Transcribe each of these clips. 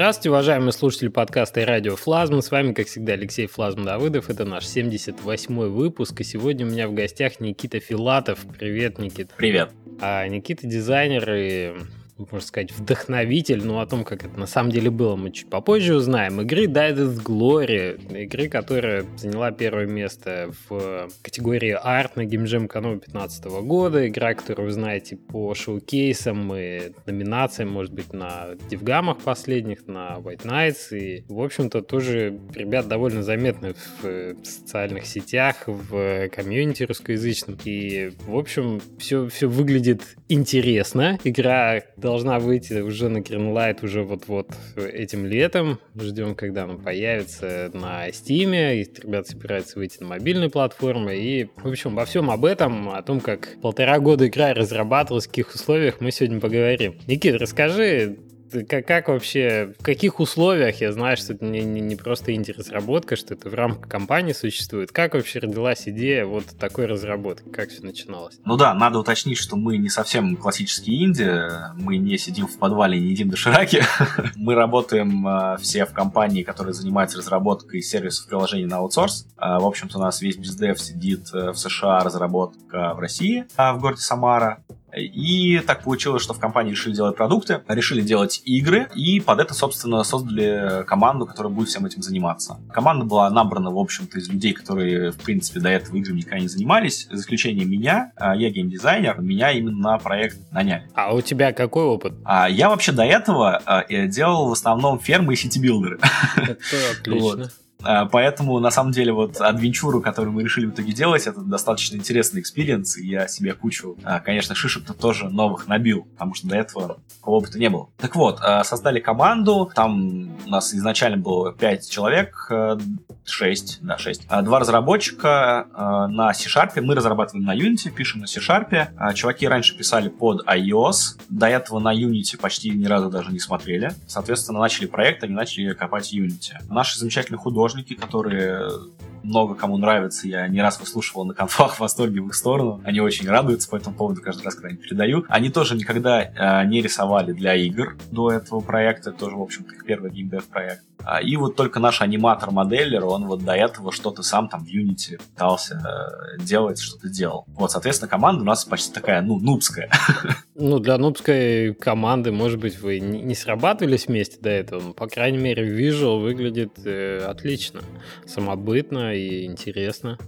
Здравствуйте, уважаемые слушатели подкаста и радио Флазма. С вами, как всегда, Алексей Флазм Давыдов. Это наш 78-й выпуск. И сегодня у меня в гостях Никита Филатов. Привет, Никита. Привет. А Никита дизайнер и можно сказать, вдохновитель, но о том, как это на самом деле было, мы чуть попозже узнаем. Игры Died of Glory, игры, которая заняла первое место в категории Art на Game Jam Canova 2015 года, игра, которую вы знаете по шоу-кейсам и номинациям, может быть, на Дивгамах последних, на White Nights, и, в общем-то, тоже ребят довольно заметны в социальных сетях, в комьюнити русскоязычном, и, в общем, все, все выглядит интересно. Игра должна выйти уже на Greenlight уже вот-вот этим летом. Ждем, когда она появится на Steam. И ребята собираются выйти на мобильные платформы. И, в общем, во всем об этом, о том, как полтора года игра разрабатывалась, в каких условиях, мы сегодня поговорим. Никит, расскажи, как, как вообще, в каких условиях, я знаю, что это не, не, не просто инди-разработка, что это в рамках компании существует. Как вообще родилась идея вот такой разработки? Как все начиналось? Ну да, надо уточнить, что мы не совсем классические инди, мы не сидим в подвале и не едим дошираки. мы работаем э, все в компании, которая занимается разработкой сервисов приложений на аутсорс. Э, в общем-то, у нас весь biz dev сидит э, в США, разработка в России, в городе Самара. И так получилось, что в компании решили делать продукты, решили делать игры, и под это, собственно, создали команду, которая будет всем этим заниматься. Команда была набрана, в общем-то, из людей, которые, в принципе, до этого играми никогда не занимались, за исключением меня. А, я геймдизайнер, меня именно на проект наняли. А у тебя какой опыт? А, я вообще до этого а, делал в основном фермы и сити-билдеры. Это отлично. А, поэтому, на самом деле, вот адвенчуру, которую мы решили в итоге делать, это достаточно интересный experience, и я себе кучу, а, конечно, шишек-то тоже новых набил, потому что до этого опыта не было. Так вот, а, создали команду, там у нас изначально было 5 человек, 6, да, 6. Два разработчика на C-Sharp, мы разрабатываем на Unity, пишем на C-Sharp. Чуваки раньше писали под iOS, до этого на Unity почти ни разу даже не смотрели. Соответственно, начали проект, они начали копать Unity. Наши замечательные художники художники, которые много кому нравятся. Я не раз выслушивал на конфах восторге в их сторону. Они очень радуются по этому поводу каждый раз, когда они передаю. Они тоже никогда э, не рисовали для игр до этого проекта. Тоже, в общем-то, их первый геймдев проект. А, и вот только наш аниматор-моделлер, он вот до этого что-то сам там в Unity пытался э, делать, что-то делал. Вот, соответственно, команда у нас почти такая, ну, нубская. Ну, для нубской команды, может быть, вы не срабатывались вместе до этого, но, по крайней мере, визуал выглядит э, отлично, самобытно и интересно.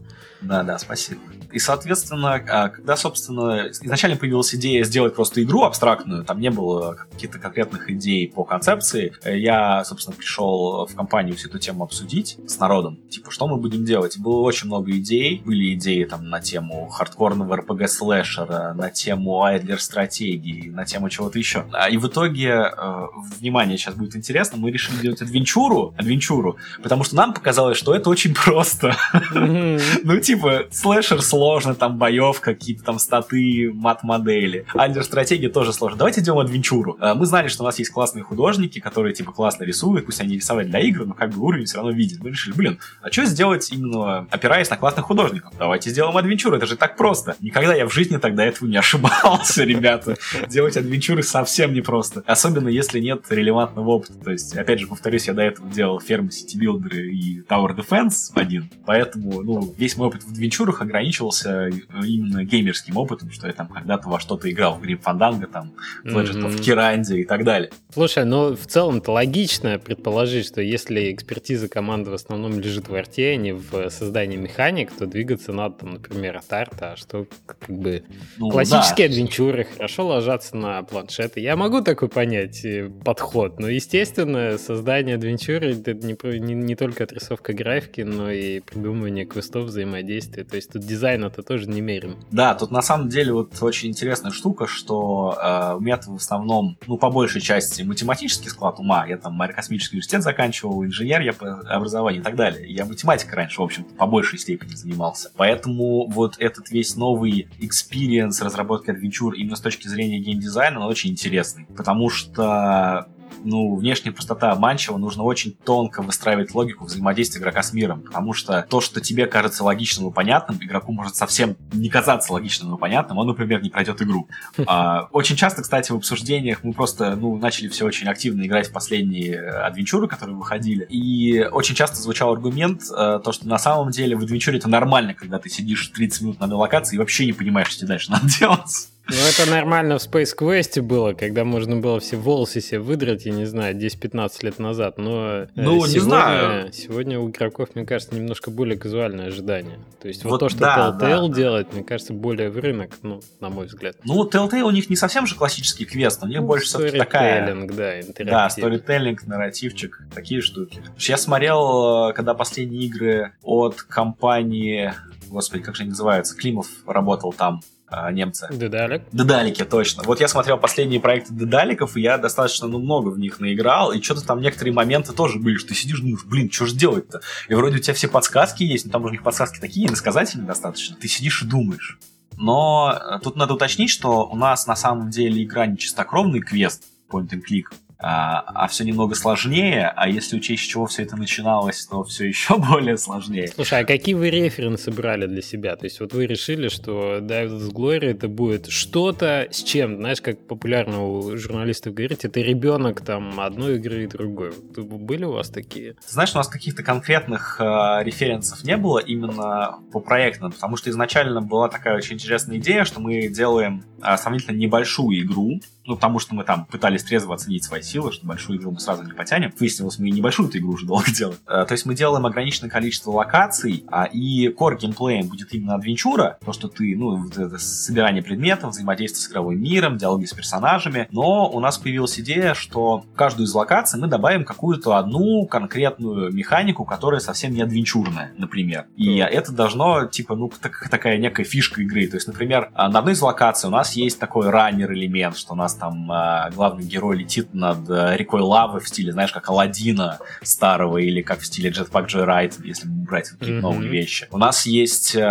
Да, да, спасибо. И, соответственно, а, когда, собственно, изначально появилась идея сделать просто игру абстрактную, там не было каких-то конкретных идей по концепции, я, собственно, пришел в компанию всю эту тему обсудить с народом. Типа, что мы будем делать? Было очень много идей. Были идеи там на тему хардкорного RPG-слэшера, на тему айдлер-стратегии, на тему чего-то еще. А, и в итоге, э, внимание, сейчас будет интересно, мы решили делать адвенчуру, адвенчуру, потому что нам показалось, что это очень просто. Ну, типа, слэшер сложно, там боевка, какие-то там статы, мат-модели. Альдер-стратегия тоже сложно. Давайте делаем адвенчуру. Э, мы знали, что у нас есть классные художники, которые, типа, классно рисуют, пусть они рисовать для игр, но как бы уровень все равно видит. Мы решили, блин, а что сделать именно опираясь на классных художников? Давайте сделаем адвенчуру, это же так просто. Никогда я в жизни тогда этого не ошибался, ребята. Делать адвенчуры совсем непросто. Особенно если нет релевантного опыта. То есть, опять же, повторюсь, я до этого делал фермы, сити-билдеры и Tower Defense один. Поэтому, ну, весь мой опыт в адвенчурах ограничивался именно геймерским опытом, что я там когда-то во что-то играл в Grim Fandango, там, в Legend mm-hmm. of Kyrandia и так далее. Слушай, ну в целом-то логично предположить, что если экспертиза команды в основном лежит в арте, а не в создании механик, то двигаться надо, там, например, от арта, а что как бы ну, классические да. адвенчуры хорошо ложатся на планшеты. Я могу такой понять э, подход, но, естественно, создание адвенчуры это не, не, не только отрисовка графики, но и придумывание квестов, взаимодействия. То есть тут дизайн это тоже немерено. Да, тут на самом деле вот очень интересная штука, что э, у меня в основном, ну, по большей части математический склад ума. Я там аэрокосмический университет заканчивал, инженер я по образованию и так далее. Я математикой раньше, в общем-то, по большей степени занимался. Поэтому вот этот весь новый experience разработки адвенчур именно с точки зрения геймдизайна, он очень интересный. Потому что ну, внешняя простота обманчива, нужно очень тонко выстраивать логику взаимодействия игрока с миром, потому что то, что тебе кажется логичным и понятным, игроку может совсем не казаться логичным и понятным, он, например, не пройдет игру. А, очень часто, кстати, в обсуждениях мы просто, ну, начали все очень активно играть в последние адвенчуры, которые выходили, и очень часто звучал аргумент, э, то, что на самом деле в адвенчуре это нормально, когда ты сидишь 30 минут на одной локации и вообще не понимаешь, что тебе дальше надо делать. Ну, это нормально в Space Quest было, когда можно было все волосы себе выдрать, я не знаю, 10-15 лет назад. Но ну, сегодня, не знаю. сегодня у игроков, мне кажется, немножко более казуальное ожидание. То есть вот, вот то, что да, Telltale да. делает, мне кажется, более в рынок, ну, на мой взгляд. Ну, Telltale у них не совсем же классический квест, у них ну, больше все-таки такая... да, Да, сторителлинг, нарративчик, такие штуки. Я смотрел, э, когда последние игры от компании господи, как же они называются, Климов работал там, а, немцы. Дедалик? Дедалики, точно. Вот я смотрел последние проекты Дедаликов, и я достаточно ну, много в них наиграл, и что-то там некоторые моменты тоже были, что ты сидишь думаешь, блин, что же делать-то? И вроде у тебя все подсказки есть, но там у них подсказки такие иносказательные достаточно. Ты сидишь и думаешь. Но э, тут надо уточнить, что у нас на самом деле игра не чистокровный квест, point and click, а, а все немного сложнее, а если учесть, с чего все это начиналось, то все еще более сложнее. Слушай, а какие вы референсы брали для себя? То есть вот вы решили, что David's Glory это будет что-то с чем, знаешь, как популярно у журналистов говорить, это ребенок там одной игры и другой. Были у вас такие? знаешь, у нас каких-то конкретных э, референсов не было именно по проектам, потому что изначально была такая очень интересная идея, что мы делаем э, сравнительно небольшую игру, ну, потому что мы там пытались трезво оценить свои силы, что большую игру мы сразу не потянем. Выяснилось, мы и небольшую эту игру уже долго делаем. Э, то есть мы делаем ограниченное количество локаций, а, и core геймплеем будет именно адвенчура, то, что ты, ну, это собирание предметов, взаимодействие с игровым миром, диалоги с персонажами. Но у нас появилась идея, что в каждую из локаций мы добавим какую-то одну конкретную механику, которая совсем не адвенчурная, например. И mm. это должно, типа, ну, так, такая некая фишка игры. То есть, например, а, на одной из локаций у нас есть такой раннер-элемент, что у нас там э, главный герой летит над э, рекой лавы в стиле, знаешь, как Алладина старого или как в стиле Jetpack Joyride, если брать какие-то mm-hmm. новые вещи. У нас есть э,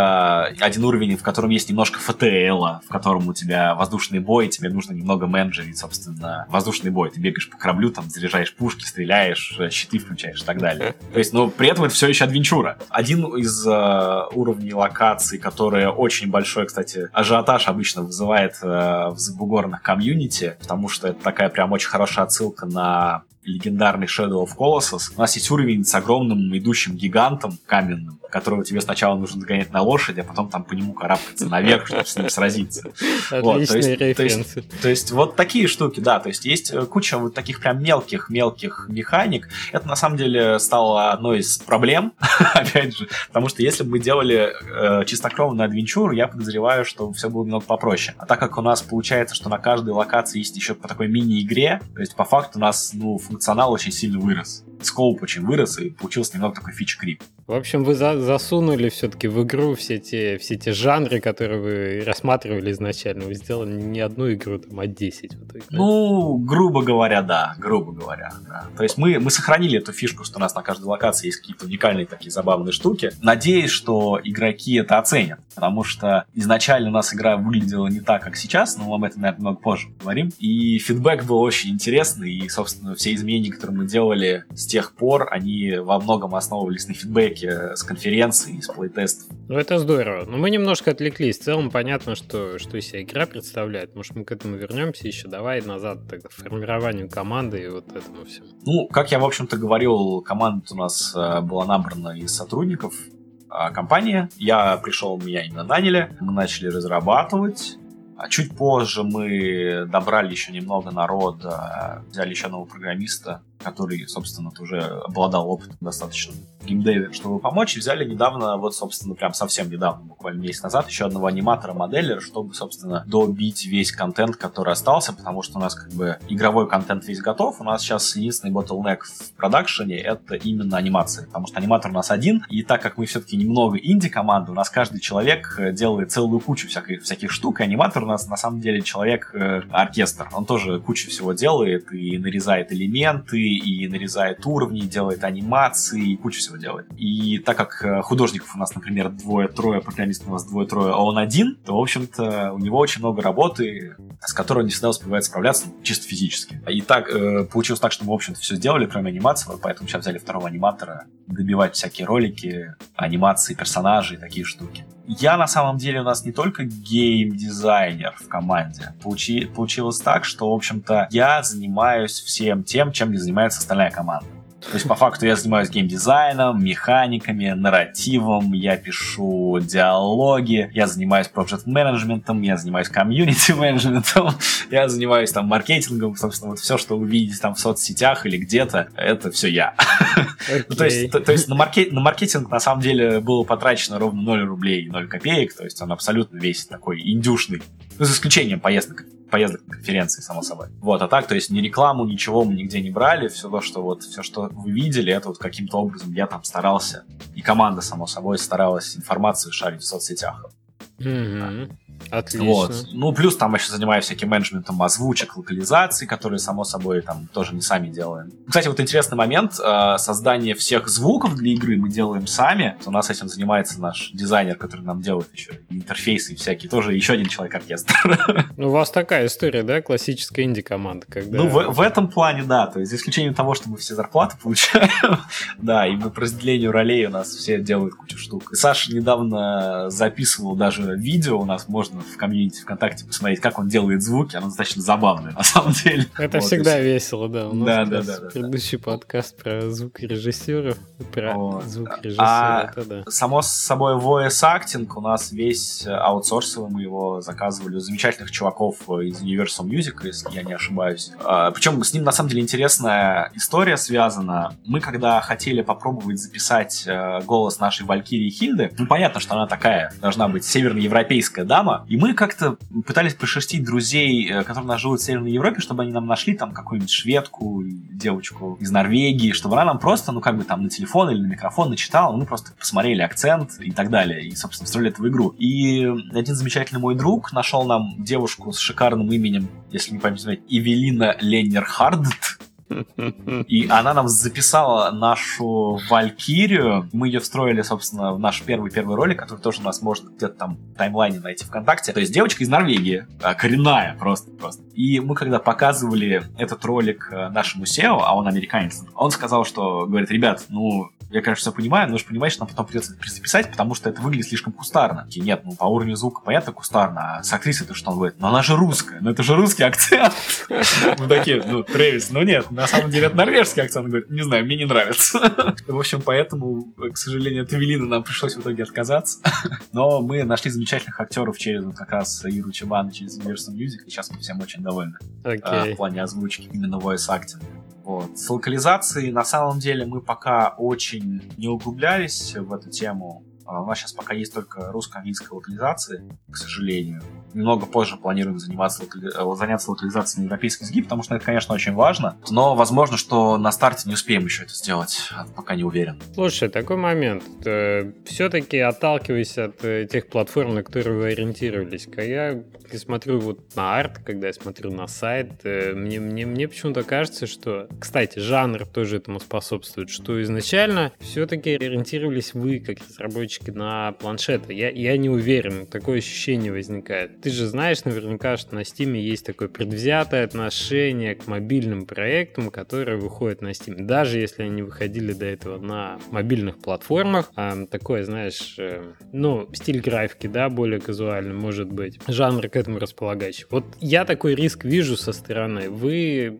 один уровень, в котором есть немножко ФТЛ, в котором у тебя воздушный бой, тебе нужно немного менеджерить, собственно, воздушный бой. Ты бегаешь по кораблю, там заряжаешь пушки, стреляешь, э, щиты включаешь и так далее. То есть, но при этом это все еще адвенчура. Один из э, уровней локаций, которые очень большой, кстати, ажиотаж обычно вызывает э, в забугорных комьюнити, потому что это такая прям очень хорошая отсылка на легендарный Shadow of Colossus. У нас есть уровень с огромным идущим гигантом каменным, которого тебе сначала нужно догонять на лошади, а потом там по нему карабкаться наверх, чтобы с ним сразиться. Вот, то, есть, то, есть, то есть вот такие штуки, да, то есть есть э, куча вот таких прям мелких-мелких механик. Это на самом деле стало одной из проблем, опять же, потому что если бы мы делали э, чистокровную адвенчуру, я подозреваю, что все было немного попроще. А так как у нас получается, что на каждой локации есть еще по такой мини-игре, то есть по факту у нас ну, функционал очень сильно вырос скоуп очень вырос, и получился немного такой фича-крип. В общем, вы за засунули все-таки в игру все те, все те жанры, которые вы рассматривали изначально. Вы сделали не одну игру, там, а 10. В ну, грубо говоря, да. Грубо говоря, да. То есть мы, мы сохранили эту фишку, что у нас на каждой локации есть какие-то уникальные такие забавные штуки. Надеюсь, что игроки это оценят. Потому что изначально у нас игра выглядела не так, как сейчас, но мы об этом, наверное, много позже поговорим. И фидбэк был очень интересный, и, собственно, все изменения, которые мы делали с тех пор они во многом основывались на фидбэке с конференции, с плейтестов. Ну, это здорово. Но мы немножко отвлеклись. В целом понятно, что, что из себя игра представляет. Может, мы к этому вернемся еще. Давай назад тогда к формированию команды и вот этому всему. Ну, как я, в общем-то, говорил, команда у нас э, была набрана из сотрудников э, компании. Я пришел, меня именно наняли. Мы начали разрабатывать. А чуть позже мы добрали еще немного народа, взяли еще нового программиста, который, собственно, уже обладал опытом достаточно в геймдеве, чтобы помочь. И взяли недавно, вот, собственно, прям совсем недавно, буквально месяц назад, еще одного аниматора-моделлера, чтобы, собственно, добить весь контент, который остался, потому что у нас как бы игровой контент весь готов. У нас сейчас единственный bottleneck в продакшене — это именно анимация, потому что аниматор у нас один, и так как мы все-таки немного инди-команды, у нас каждый человек э, делает целую кучу всяких, всяких штук, и аниматор у нас на самом деле человек-оркестр. Э, Он тоже кучу всего делает и нарезает элементы, и нарезает уровни, делает анимации, и кучу всего делает. И так как э, художников у нас, например, двое-трое, программистов у нас двое-трое, а он один, то, в общем-то, у него очень много работы, с которой он не всегда успевает справляться ну, чисто физически. И так э, получилось так, что мы, в общем-то, все сделали, кроме анимации, поэтому сейчас взяли второго аниматора добивать всякие ролики, анимации персонажей, такие штуки. Я на самом деле у нас не только гейм-дизайнер в команде. Получи, получилось так, что, в общем-то, я занимаюсь всем тем, чем не занимается остальная команда. То есть, по факту, я занимаюсь геймдизайном, механиками, нарративом, я пишу диалоги, я занимаюсь проект менеджментом я занимаюсь комьюнити менеджментом я занимаюсь там маркетингом, собственно, вот все, что вы видите там в соцсетях или где-то, это все я. Okay. ну, то есть, то, то есть на, маркет, на маркетинг на самом деле было потрачено ровно 0 рублей 0 копеек, то есть он абсолютно весь такой индюшный, ну, за исключением поездок поездок на конференции, само собой. Вот, а так, то есть ни рекламу, ничего мы нигде не брали, все то, что вот, все, что вы видели, это вот каким-то образом я там старался, и команда, само собой, старалась информацию шарить в соцсетях. Mm-hmm. Отлично. Вот. Ну, плюс там еще занимаюсь всяким менеджментом озвучек, локализаций, которые, само собой, там тоже не сами делаем. Кстати, вот интересный момент. Э, создание всех звуков для игры мы делаем сами. У нас этим занимается наш дизайнер, который нам делает еще интерфейсы всякие. Тоже еще один человек-оркестр. Ну, у вас такая история, да? Классическая инди-команда. Когда... Ну, в, в этом плане, да. То есть, за исключением того, что мы все зарплаты получаем, да, и по разделению ролей у нас все делают кучу штук. И Саша недавно записывал даже видео, у нас можно можно в комьюнити ВКонтакте посмотреть, как он делает звуки, оно достаточно забавное, на самом деле. Это вот, всегда и... весело, да. У нас да, да, да, предыдущий да. подкаст про звукорежиссеров, про вот. звукорежиссера, а это да. Само собой voice acting у нас весь аутсорсовый, мы его заказывали у замечательных чуваков из Universal Music, если я не ошибаюсь. А, причем с ним на самом деле интересная история связана. Мы когда хотели попробовать записать э, голос нашей Валькирии Хильды, ну понятно, что она такая должна быть северноевропейская дама, и мы как-то пытались прошерстить друзей, э, которые нас живут в Северной Европе, чтобы они нам нашли там какую-нибудь шведку, девочку из Норвегии, чтобы она нам просто, ну, как бы там на телефон или на микрофон начитала, мы просто посмотрели акцент и так далее, и, собственно, встроили это в игру. И один замечательный мой друг нашел нам девушку с шикарным именем, если не память, Эвелина Леннерхард, и она нам записала нашу Валькирию. Мы ее встроили, собственно, в наш первый-первый ролик, который тоже у нас можно где-то там в таймлайне найти ВКонтакте. То есть девочка из Норвегии, а, коренная просто, просто. И мы когда показывали этот ролик э, нашему SEO, а он американец, он сказал, что, говорит, ребят, ну, я, конечно, все понимаю, но уж понимаешь, нам потом придется это потому что это выглядит слишком кустарно. И нет, ну, по уровню звука понятно кустарно, а с актрисой то что он говорит? Ну, она же русская, ну, это же русский акцент. Мы такие, ну, Трэвис, ну, нет, на самом деле это норвежский акцент. Он говорит, не знаю, мне не нравится. В общем, поэтому, к сожалению, от Эвелины нам пришлось в итоге отказаться. Но мы нашли замечательных актеров через вот как раз Иру Чабан, через Universal Music, и сейчас мы всем очень довольны. Okay. в плане озвучки, именно voice acting. Вот. С локализацией, на самом деле, мы пока очень не углублялись в эту тему. А у нас сейчас пока есть только русско-английская локализация, к сожалению немного позже планируем заниматься, э, заняться локализацией на европейский сгиб, потому что это, конечно, очень важно. Но возможно, что на старте не успеем еще это сделать, а пока не уверен. Слушай, такой момент. Э, Все-таки отталкиваясь от э, тех платформ, на которые вы ориентировались, когда я смотрю вот на арт, когда я смотрю на сайт, мне, мне, мне почему-то кажется, что, кстати, жанр тоже этому способствует, что изначально все-таки ориентировались вы, как разработчики, на планшеты. Я, я не уверен, такое ощущение возникает ты же знаешь наверняка, что на Steam есть такое предвзятое отношение к мобильным проектам, которые выходят на Steam. Даже если они выходили до этого на мобильных платформах, а, такое, знаешь, э, ну, стиль графики, да, более казуальный, может быть, жанр к этому располагающий. Вот я такой риск вижу со стороны. Вы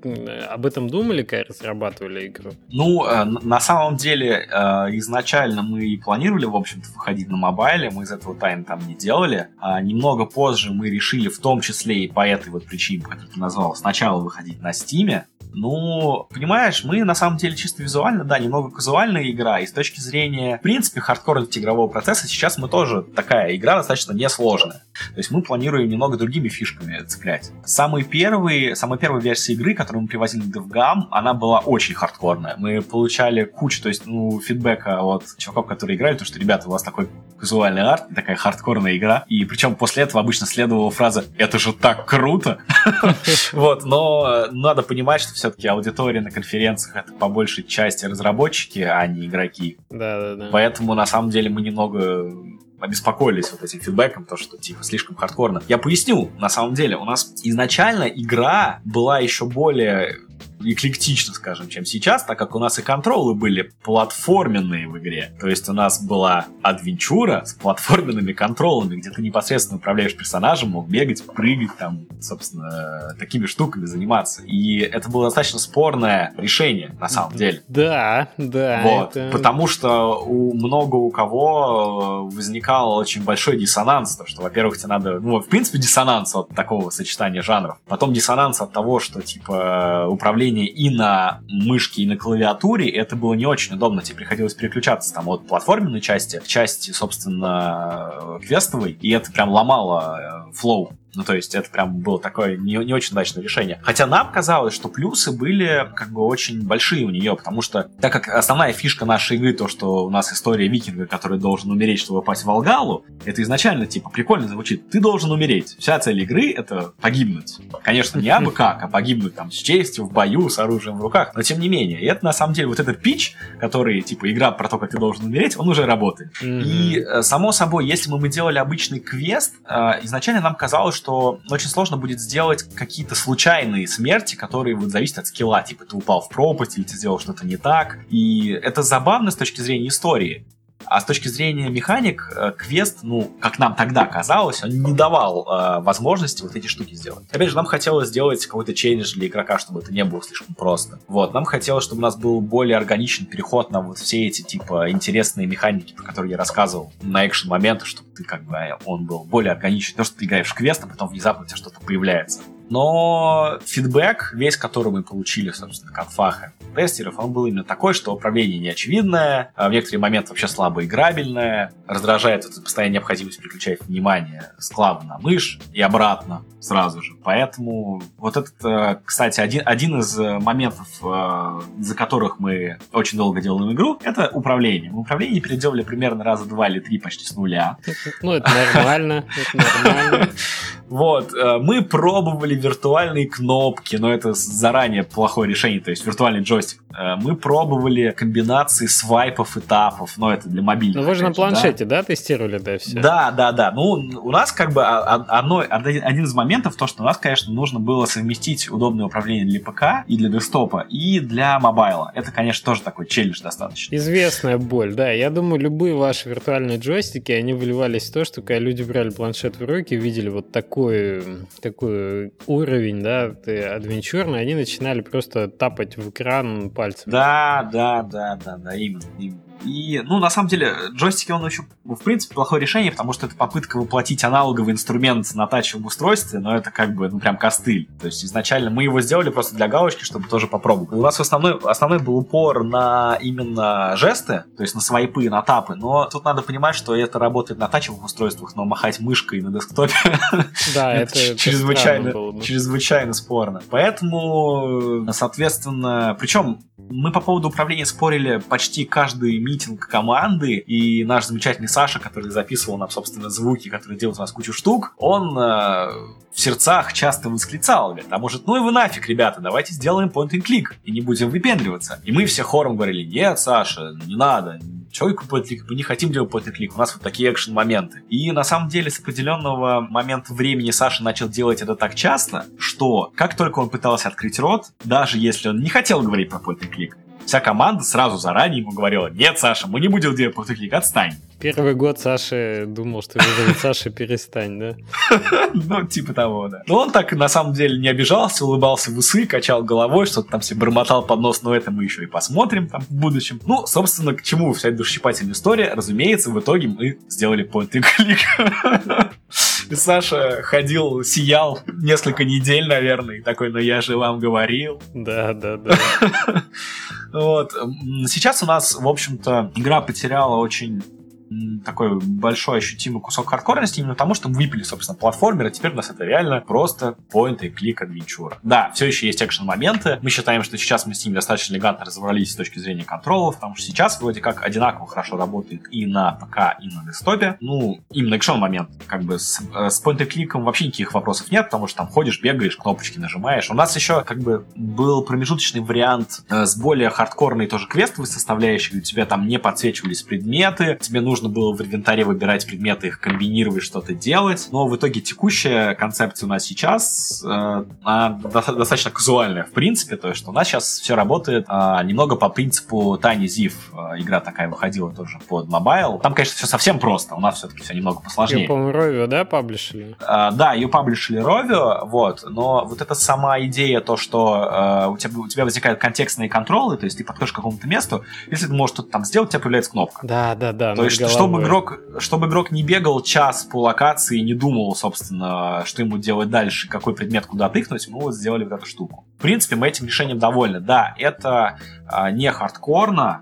об этом думали, когда разрабатывали игру? Ну, э, на самом деле, э, изначально мы и планировали, в общем-то, выходить на мобайле, мы из этого тайны там не делали. А немного позже мы решили в том числе и по этой вот причине, которую ты назвал, сначала выходить на Стиме, ну, понимаешь, мы на самом деле чисто визуально, да, немного казуальная игра, и с точки зрения, в принципе, хардкорности игрового процесса сейчас мы тоже такая игра достаточно несложная. То есть мы планируем немного другими фишками цеплять. Самый первый, самая первая версия игры, которую мы привозили в DevGam, она была очень хардкорная. Мы получали кучу, то есть, ну, фидбэка от чуваков, которые играли, то что, ребята, у вас такой казуальный арт, такая хардкорная игра. И причем после этого обычно следовала фраза «Это же так круто!» Вот, но надо понимать, что все-таки аудитория на конференциях это по большей части разработчики, а не игроки. Да, да, да. Поэтому на самом деле мы немного обеспокоились вот этим фидбэком, то, что типа слишком хардкорно. Я поясню, на самом деле, у нас изначально игра была еще более эклектично, скажем, чем сейчас, так как у нас и контролы были платформенные в игре. То есть у нас была адвенчура с платформенными контролами, где ты непосредственно управляешь персонажем, мог бегать, прыгать, там, собственно, такими штуками заниматься. И это было достаточно спорное решение, на самом деле. Да, да. Вот, это... потому что у много у кого э, возникал очень большой диссонанс, то, что, во-первых, тебе надо, ну, в принципе, диссонанс от такого сочетания жанров. Потом диссонанс от того, что, типа, управление управление и на мышке, и на клавиатуре, это было не очень удобно. Тебе приходилось переключаться там от платформенной части к части, собственно, квестовой, и это прям ломало э, флоу ну, то есть это прям было такое не, не очень удачное решение. Хотя нам казалось, что плюсы были как бы очень большие у нее, потому что, так как основная фишка нашей игры, то, что у нас история викинга, который должен умереть, чтобы попасть в Волгалу, это изначально, типа, прикольно звучит. Ты должен умереть. Вся цель игры — это погибнуть. Конечно, не абы как, а погибнуть там с честью, в бою, с оружием в руках, но тем не менее. И это, на самом деле, вот этот пич, который, типа, игра про то, как ты должен умереть, он уже работает. И, э, само собой, если бы мы делали обычный квест, э, изначально нам казалось, что очень сложно будет сделать какие-то случайные смерти, которые вот зависят от скилла. Типа ты упал в пропасть или ты сделал что-то не так. И это забавно с точки зрения истории. А с точки зрения механик, э, квест, ну, как нам тогда казалось, он не давал э, возможности вот эти штуки сделать. Опять же, нам хотелось сделать какой-то челлендж для игрока, чтобы это не было слишком просто. Вот, нам хотелось, чтобы у нас был более органичный переход на вот все эти, типа, интересные механики, про которые я рассказывал, на экшен моменты, чтобы ты, как бы, он был более органичный. То, что ты играешь в квест, а потом внезапно у тебя что-то появляется. Но фидбэк, весь который мы получили, собственно, от фаха тестеров, он был именно такой, что управление неочевидное, а в некоторые моменты вообще слабо играбельное, раздражает эта постоянная необходимость переключать внимание с клава на мышь и обратно сразу же. Поэтому вот этот, э, кстати, один, один из моментов, э, за которых мы очень долго делаем игру, это управление. Мы управление переделали примерно раза два или три почти с нуля. Ну, это нормально, это нормально. Вот, э, мы пробовали виртуальные кнопки, но это заранее плохое решение, то есть виртуальный джойстик. Э, мы пробовали комбинации свайпов и тапов, но это для мобильных. Ну вы же на планшете, да, да тестировали, да, все? Да, да, да. Ну, у нас как бы одно, один из моментов, то, что у нас, конечно, нужно было совместить удобное управление для ПК и для десктопа, и для мобайла. Это, конечно, тоже такой челлендж достаточно. Известная боль, да. Я думаю, любые ваши виртуальные джойстики, они выливались в то, что когда люди брали планшет в руки, видели вот такой такой, такой уровень, да, адвенчурный, они начинали просто тапать в экран пальцем. Да, да, да, да, да, именно, именно. И, ну, на самом деле, джойстики, он еще, в принципе, плохое решение, потому что это попытка воплотить аналоговый инструмент на тачевом устройстве, но это как бы, ну, прям костыль. То есть изначально мы его сделали просто для галочки, чтобы тоже попробовать. У нас основной, основной был упор на именно жесты, то есть на свайпы, на тапы, но тут надо понимать, что это работает на тачевых устройствах, но махать мышкой на десктопе да, это чрезвычайно, чрезвычайно спорно. Поэтому, соответственно, причем мы по поводу управления спорили почти каждый митинг команды, и наш замечательный Саша, который записывал нам, собственно, звуки, которые делают у нас кучу штук, он э, в сердцах часто восклицал, говорит, а может, ну и вы нафиг, ребята, давайте сделаем point and click и не будем выпендриваться. И мы все хором говорили, нет, Саша, не надо, человеку point and click, мы не хотим делать point and click, у нас вот такие экшен моменты. И на самом деле с определенного момента времени Саша начал делать это так часто, что как только он пытался открыть рот, даже если он не хотел говорить про point and click, вся команда сразу заранее ему говорила, нет, Саша, мы не будем делать point отстань. Первый год Саша думал, что его зовут Саша, перестань, да? Ну, типа того, да. Но он так на самом деле не обижался, улыбался в усы, качал головой, что-то там себе бормотал под нос, но это мы еще и посмотрим там в будущем. Ну, собственно, к чему вся эта душесчипательная история? Разумеется, в итоге мы сделали point and click. И Саша ходил, сиял несколько недель, наверное, и такой, ну я же вам говорил. Да, да, да. Вот. Сейчас у нас, в общем-то, игра потеряла очень такой большой ощутимый кусок хардкорности именно потому, что мы выпили, собственно, платформер, и теперь у нас это реально просто point и клик адвенчура. Да, все еще есть экшен-моменты. Мы считаем, что сейчас мы с ними достаточно элегантно разобрались с точки зрения контролов, потому что сейчас вроде как одинаково хорошо работает и на ПК, и на десктопе. Ну, именно экшен-момент. Как бы с, э, с point и кликом вообще никаких вопросов нет, потому что там ходишь, бегаешь, кнопочки нажимаешь. У нас еще как бы был промежуточный вариант э, с более хардкорной тоже квестовой составляющей, у тебя там не подсвечивались предметы, тебе нужно было в инвентаре выбирать предметы, их комбинировать, что-то делать. Но в итоге текущая концепция у нас сейчас э, достаточно казуальная, в принципе, то есть что у нас сейчас все работает э, немного по принципу Tiny Thief. Э, игра такая выходила тоже под mobile. Там, конечно, все совсем просто, у нас все-таки все немного посложнее. Ее, по-моему, Rovio, да, паблишили? Э, да, ее паблишили Rovio, вот, но вот эта сама идея, то, что э, у, тебя, у тебя возникают контекстные контролы, то есть ты подходишь к какому-то месту, если ты можешь что-то там сделать, у тебя появляется кнопка. Да, да, да. То есть, головой. Чтобы игрок, чтобы игрок не бегал час по локации и не думал, собственно, что ему делать дальше, какой предмет куда тыкнуть, мы вот сделали вот эту штуку. В принципе, мы этим решением довольны. Да, это а, не хардкорно,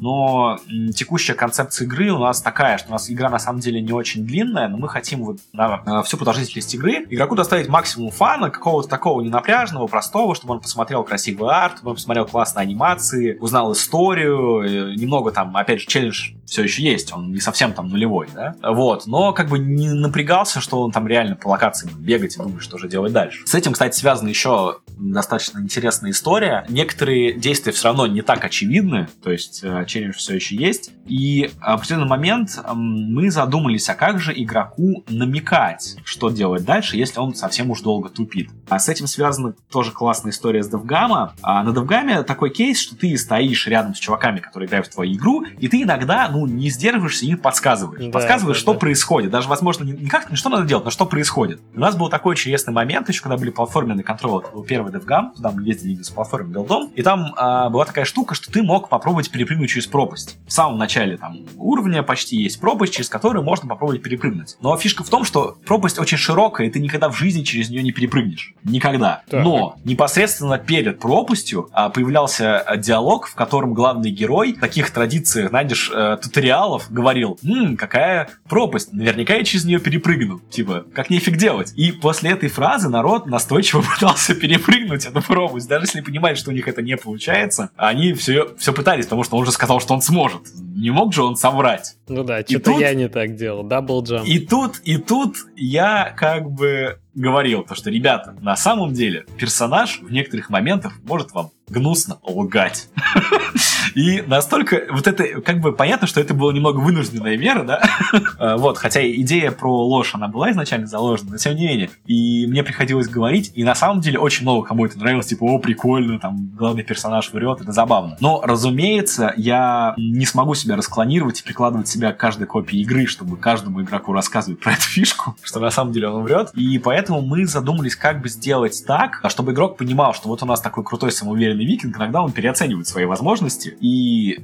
но текущая концепция игры у нас такая, что у нас игра на самом деле не очень длинная, но мы хотим вот на, на всю продолжительность игры игроку доставить максимум фана, какого-то такого ненапряжного, простого, чтобы он посмотрел красивый арт, чтобы он посмотрел классные анимации, узнал историю, немного там, опять же, челлендж все еще есть, он не совсем там нулевой, да, вот, но как бы не напрягался, что он там реально по локации будет бегать и думать, что же делать дальше. С этим, кстати, связана еще достаточно интересная история. Некоторые действия все равно не так очевидны, то есть э, челлендж все еще есть. И в определенный момент мы задумались, а как же игроку намекать, что делать дальше, если он совсем уж долго тупит. А с этим связана тоже классная история с DevGAMM а. А на DevGAMM е такой кейс, что ты стоишь рядом с чуваками, которые играют в твою игру, и ты иногда, ну, не сдерживаешься и подсказываешь. Да, подсказываешь, да, что да. происходит. Даже, возможно, не как, не что надо делать, но что происходит. У нас был такой интересный момент, еще когда были платформенные контролы, это был первый DevGAMM, туда мы ездили с платформенным билдом, и там а, была такая штука, что ты мог попробовать перепрыгнуть через пропасть. В самом начале там уровня почти есть пропасть, через которую можно попробовать перепрыгнуть. Но фишка в том, что пропасть очень широкая, и ты никогда в жизни через нее не перепрыгнешь. Никогда. Так. Но непосредственно перед пропастью а, появлялся а, диалог, в котором главный герой в таких традициях, знаешь, э, туториалов говорил, «Ммм, какая пропасть, наверняка я через нее перепрыгну. Типа, как нефиг делать. И после этой фразы народ настойчиво пытался перепрыгнуть эту пропасть. Даже если понимают, что у них это не получается, они все, все пытались, потому что он уже сказал, что он сможет. Не мог же он соврать. Ну да, что-то я не так делал. Дабл джамп. И тут, и тут я как бы говорил, то, что, ребята, на самом деле персонаж в некоторых моментах может вам гнусно лгать. И настолько, вот это, как бы понятно, что это была немного вынужденная мера, да? А, вот, хотя идея про ложь, она была изначально заложена, но тем не менее. И мне приходилось говорить, и на самом деле очень много кому это нравилось, типа, о, прикольно, там, главный персонаж врет, это забавно. Но, разумеется, я не смогу себя расклонировать и прикладывать себя к каждой копии игры, чтобы каждому игроку рассказывать про эту фишку, что на самом деле он врет. И поэтому мы задумались, как бы сделать так, чтобы игрок понимал, что вот у нас такой крутой самоуверенный викинг, иногда он переоценивает свои возможности,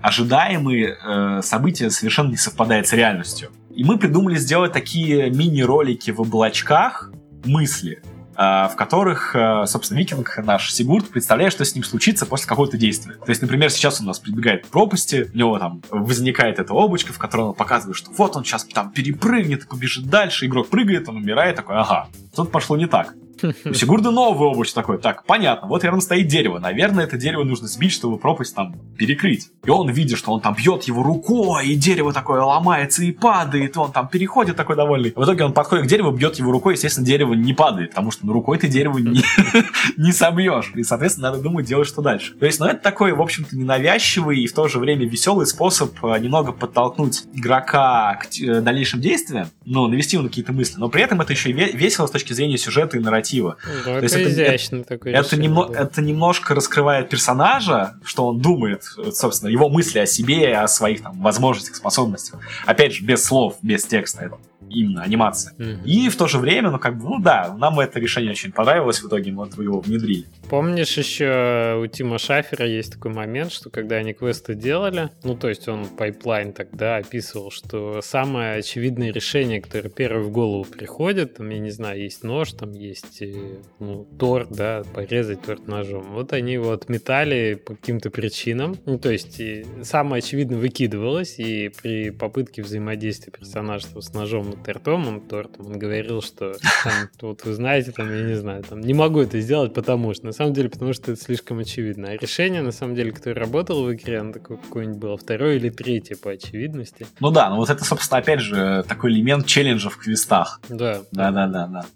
ожидаемые э, события совершенно не совпадают с реальностью. И мы придумали сделать такие мини-ролики в облачках мысли, э, в которых, э, собственно, викинг наш Сигурд представляет, что с ним случится после какого-то действия. То есть, например, сейчас он у нас прибегает к пропасти, у него там возникает это облачко, в котором он показывает, что вот он сейчас там перепрыгнет и побежит дальше, игрок прыгает, он умирает, такой, ага, что-то пошло не так. У Сигурда новый обруч такой. Так, понятно. Вот рядом стоит дерево. Наверное, это дерево нужно сбить, чтобы пропасть там перекрыть. И он видит, что он там бьет его рукой, и дерево такое ломается и падает, и он там переходит такой довольный. В итоге он подходит к дереву, бьет его рукой, естественно, дерево не падает, потому что ну, рукой ты дерево не, не собьешь. И, соответственно, надо думать, делать что дальше. То есть, ну, это такой, в общем-то, ненавязчивый и в то же время веселый способ э, немного подтолкнуть игрока к э, дальнейшим действиям, ну, навести его на какие-то мысли. Но при этом это еще и весело с точки зрения сюжета и нарратива нарратива. Да, То это есть изящно это, такое это, немно, это немножко раскрывает персонажа, что он думает, собственно, его мысли о себе, о своих там, возможностях, способностях. Опять же, без слов, без текста. Именно анимация. Мгм. И в то же время, ну как бы, ну да, нам это решение очень понравилось, в итоге мы его внедрили. Помнишь еще у Тима Шафера есть такой момент, что когда они квесты делали, ну то есть он pipeline тогда описывал, что самое очевидное решение, которое первое в голову приходит, там, я не знаю, есть нож, там есть э, ну, торт, да, порезать торт ножом. Вот они его отметали по каким-то причинам. Ну то есть самое очевидное выкидывалось, и при попытке взаимодействия персонажа с ножом и тортом, он тортом, он говорил, что там, вот вы знаете, там, я не знаю, там, не могу это сделать, потому что, на самом деле, потому что это слишком очевидно. А решение, на самом деле, которое работало в игре, оно такое какое-нибудь было второе или третье по очевидности. Ну да, ну вот это, собственно, опять же, такой элемент челленджа в квестах. Да. Да-да-да-да.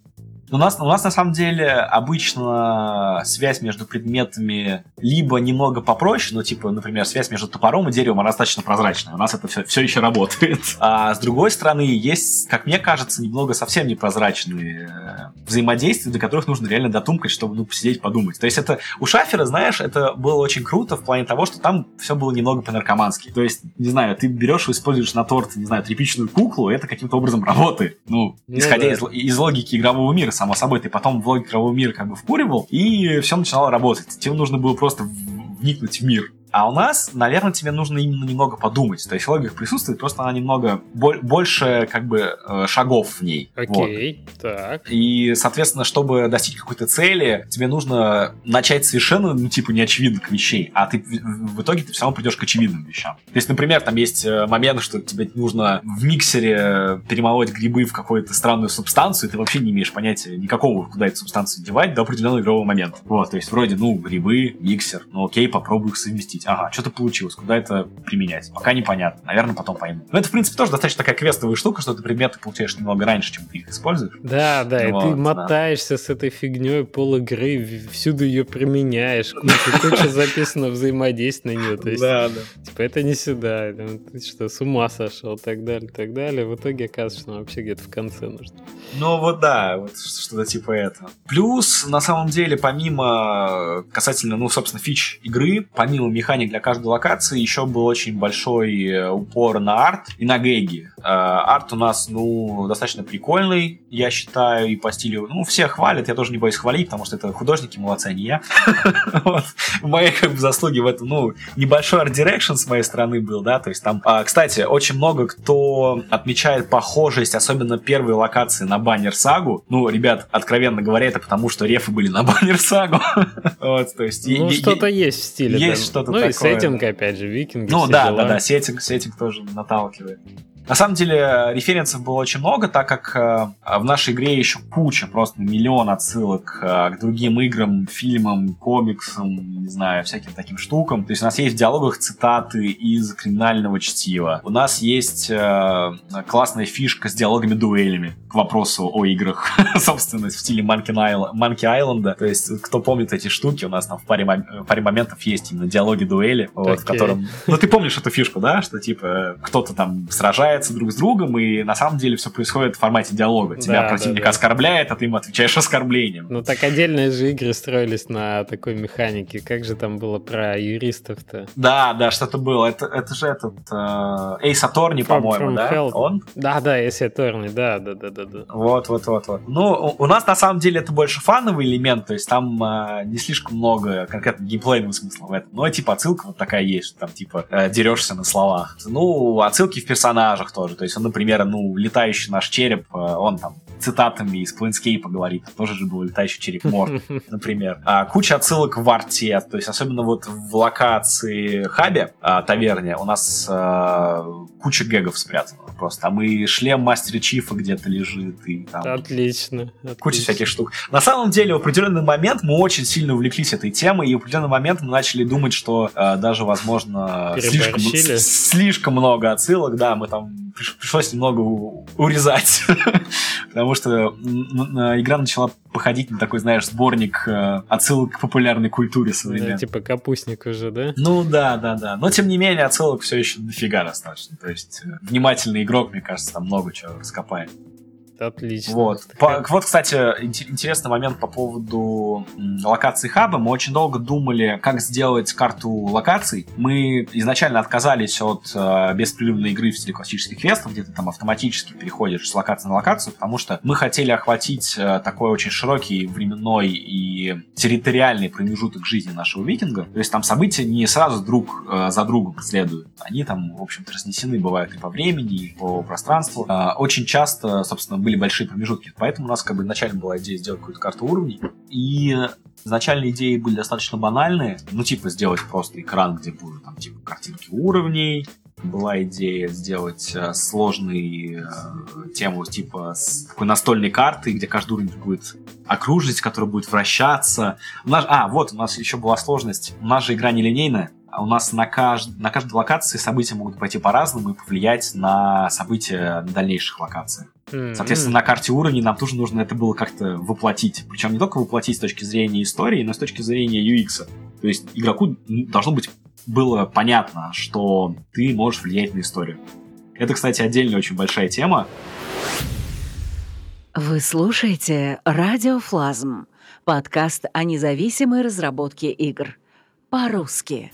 У нас, у нас на самом деле обычно связь между предметами либо немного попроще, ну типа, например, связь между топором и деревом, она достаточно прозрачная. У нас это все, все еще работает. А с другой стороны, есть, как мне кажется, немного совсем непрозрачные э, взаимодействия, до которых нужно реально дотумкать, чтобы ну, посидеть, подумать. То есть это у Шафера, знаешь, это было очень круто в плане того, что там все было немного по-наркомански. То есть, не знаю, ты берешь и используешь на торт, не знаю, тряпичную куклу, и это каким-то образом работает. Ну, Ну исходя да. из, из логики игрового мира, само собой, ты потом в логику мира как бы вкуривал, и все начинало работать. Тебе нужно было просто вникнуть в мир. А у нас, наверное, тебе нужно именно немного подумать. То есть логика присутствует, просто она немного боль- больше как бы э, шагов в ней. Вот. Окей, так. И, соответственно, чтобы достичь какой-то цели, тебе нужно начать совершенно, ну, типа, неочевидных вещей, а ты в в итоге ты все равно придешь к очевидным вещам. То есть, например, там есть э, момент, что тебе нужно в миксере перемолоть грибы в какую-то странную субстанцию, и ты вообще не имеешь понятия никакого, куда эту субстанцию девать до определенного игрового момента. Вот, то есть, вроде, ну, грибы, миксер, ну, окей, попробую их совместить. Ага, что-то получилось, куда это применять? Пока непонятно, наверное, потом пойму. Но это, в принципе, тоже достаточно такая квестовая штука, что ты предметы получаешь немного раньше, чем ты их используешь. Да, да, и Вот, ты да. мотаешься с этой фигней пол игры, всюду ее применяешь, куча, куча записано взаимодействие на нее. То есть, да. типа, это не сюда, ты что, с ума сошел, так далее, так далее. В итоге оказывается, что нам вообще где-то в конце нужно. Ну вот да, вот что-то типа этого. Плюс, на самом деле, помимо касательно, ну, собственно, фич игры, помимо механик для каждой локации, еще был очень большой э, упор на арт и на гэги. Э, Арт у нас, ну, достаточно прикольный, я считаю, и по стилю, ну, все хвалят, я тоже не боюсь хвалить, потому что это художники молодцы, а не я. Мои как бы заслуги в этом, ну, небольшой art direction с моей стороны был, да, то есть там, а, кстати, очень много кто отмечает похожесть, особенно первой локации на баннер сагу. Ну, ребят, откровенно говоря, это потому, что рефы были на баннер сагу. Вот, то есть... Ну, что-то есть в стиле. есть что-то Ну, и такое, сеттинг, да. опять же, викинги, Ну да, дела. да, да, сеттинг, сеттинг тоже наталкивает. На самом деле референсов было очень много, так как э, в нашей игре еще куча, просто миллион отсылок э, к другим играм, фильмам, комиксам, не знаю, всяким таким штукам. То есть у нас есть в диалогах цитаты из криминального чтива. У нас есть э, классная фишка с диалогами-дуэлями к вопросу о играх, собственно, в стиле Monkey Island, Monkey Island. То есть, кто помнит эти штуки, у нас там в паре, мом- паре моментов есть именно диалоги-дуэли, вот, в котором ну, ты помнишь эту фишку, да? Что, типа, кто-то там сражается друг с другом, и на самом деле все происходит в формате диалога. Тебя Да, противник да, да. оскорбляет, а ты ему отвечаешь оскорблением. Ну так отдельные же игры строились на такой механике. Как же там было про юристов-то? Да, да, что-то было. Это, это же этот Аторни, From- по-моему, да? Hell. Он? Да, да, если Торни, да, да, да, да, да. Вот, вот, вот, вот. Ну, у, у нас на самом деле это больше фановый элемент, то есть там э, не слишком много конкретно геймплейного смысла в этом. Но типа отсылка вот такая есть, что там типа э, дерешься на словах. Ну, отсылки в персонажах тоже. То есть, он, например, ну, летающий наш череп, э, он там цитатами из Planescape говорит. Тоже же был летающий череп Мор, например. А, куча отсылок в арте, то есть особенно вот в локации Хаби, а, таверне, у нас а, куча гэгов спрятана просто. Там и шлем мастера Чифа где-то лежит, и там Отлично. куча отлично. всяких штук. На самом деле, в определенный момент мы очень сильно увлеклись этой темой, и в определенный момент мы начали думать, что э, даже, возможно, слишком, слишком много отсылок, да, мы там пришлось немного урезать, потому что игра начала походить на такой, знаешь, сборник э, отсылок к популярной культуре Да, современной. типа капустник уже, да? Ну да, да, да. Но тем не менее, отсылок все еще дофига достаточно. То есть э, внимательный игрок, мне кажется, там много чего раскопает. Отлично. Вот. По, вот, кстати, интересный момент по поводу локации хаба. Мы очень долго думали, как сделать карту локаций. Мы изначально отказались от э, беспрерывной игры в стиле классических квестов, где ты там автоматически переходишь с локации на локацию, потому что мы хотели охватить э, такой очень широкий временной и территориальный промежуток жизни нашего викинга. То есть там события не сразу друг э, за другом следуют. Они там, в общем-то, разнесены бывают и по времени, и по пространству. Э, очень часто, собственно, были большие промежутки. Поэтому у нас как бы изначально была идея сделать какую-то карту уровней. И изначальные идеи были достаточно банальные. Ну, типа, сделать просто экран, где будут там, типа, картинки уровней, была идея сделать э, сложный э, тему типа с такой настольной карты, где каждый уровень будет окружить, который будет вращаться. У нас, а, вот, у нас еще была сложность. У нас же игра нелинейная, у нас на, кажд... на каждой локации события могут пойти по-разному и повлиять на события на дальнейших локациях. Mm-hmm. Соответственно, на карте уровней нам тоже нужно это было как-то воплотить. Причем не только воплотить с точки зрения истории, но и с точки зрения UX. То есть игроку должно быть было понятно, что ты можешь влиять на историю. Это, кстати, отдельная очень большая тема. Вы слушаете «Радиофлазм» — подкаст о независимой разработке игр. По-русски.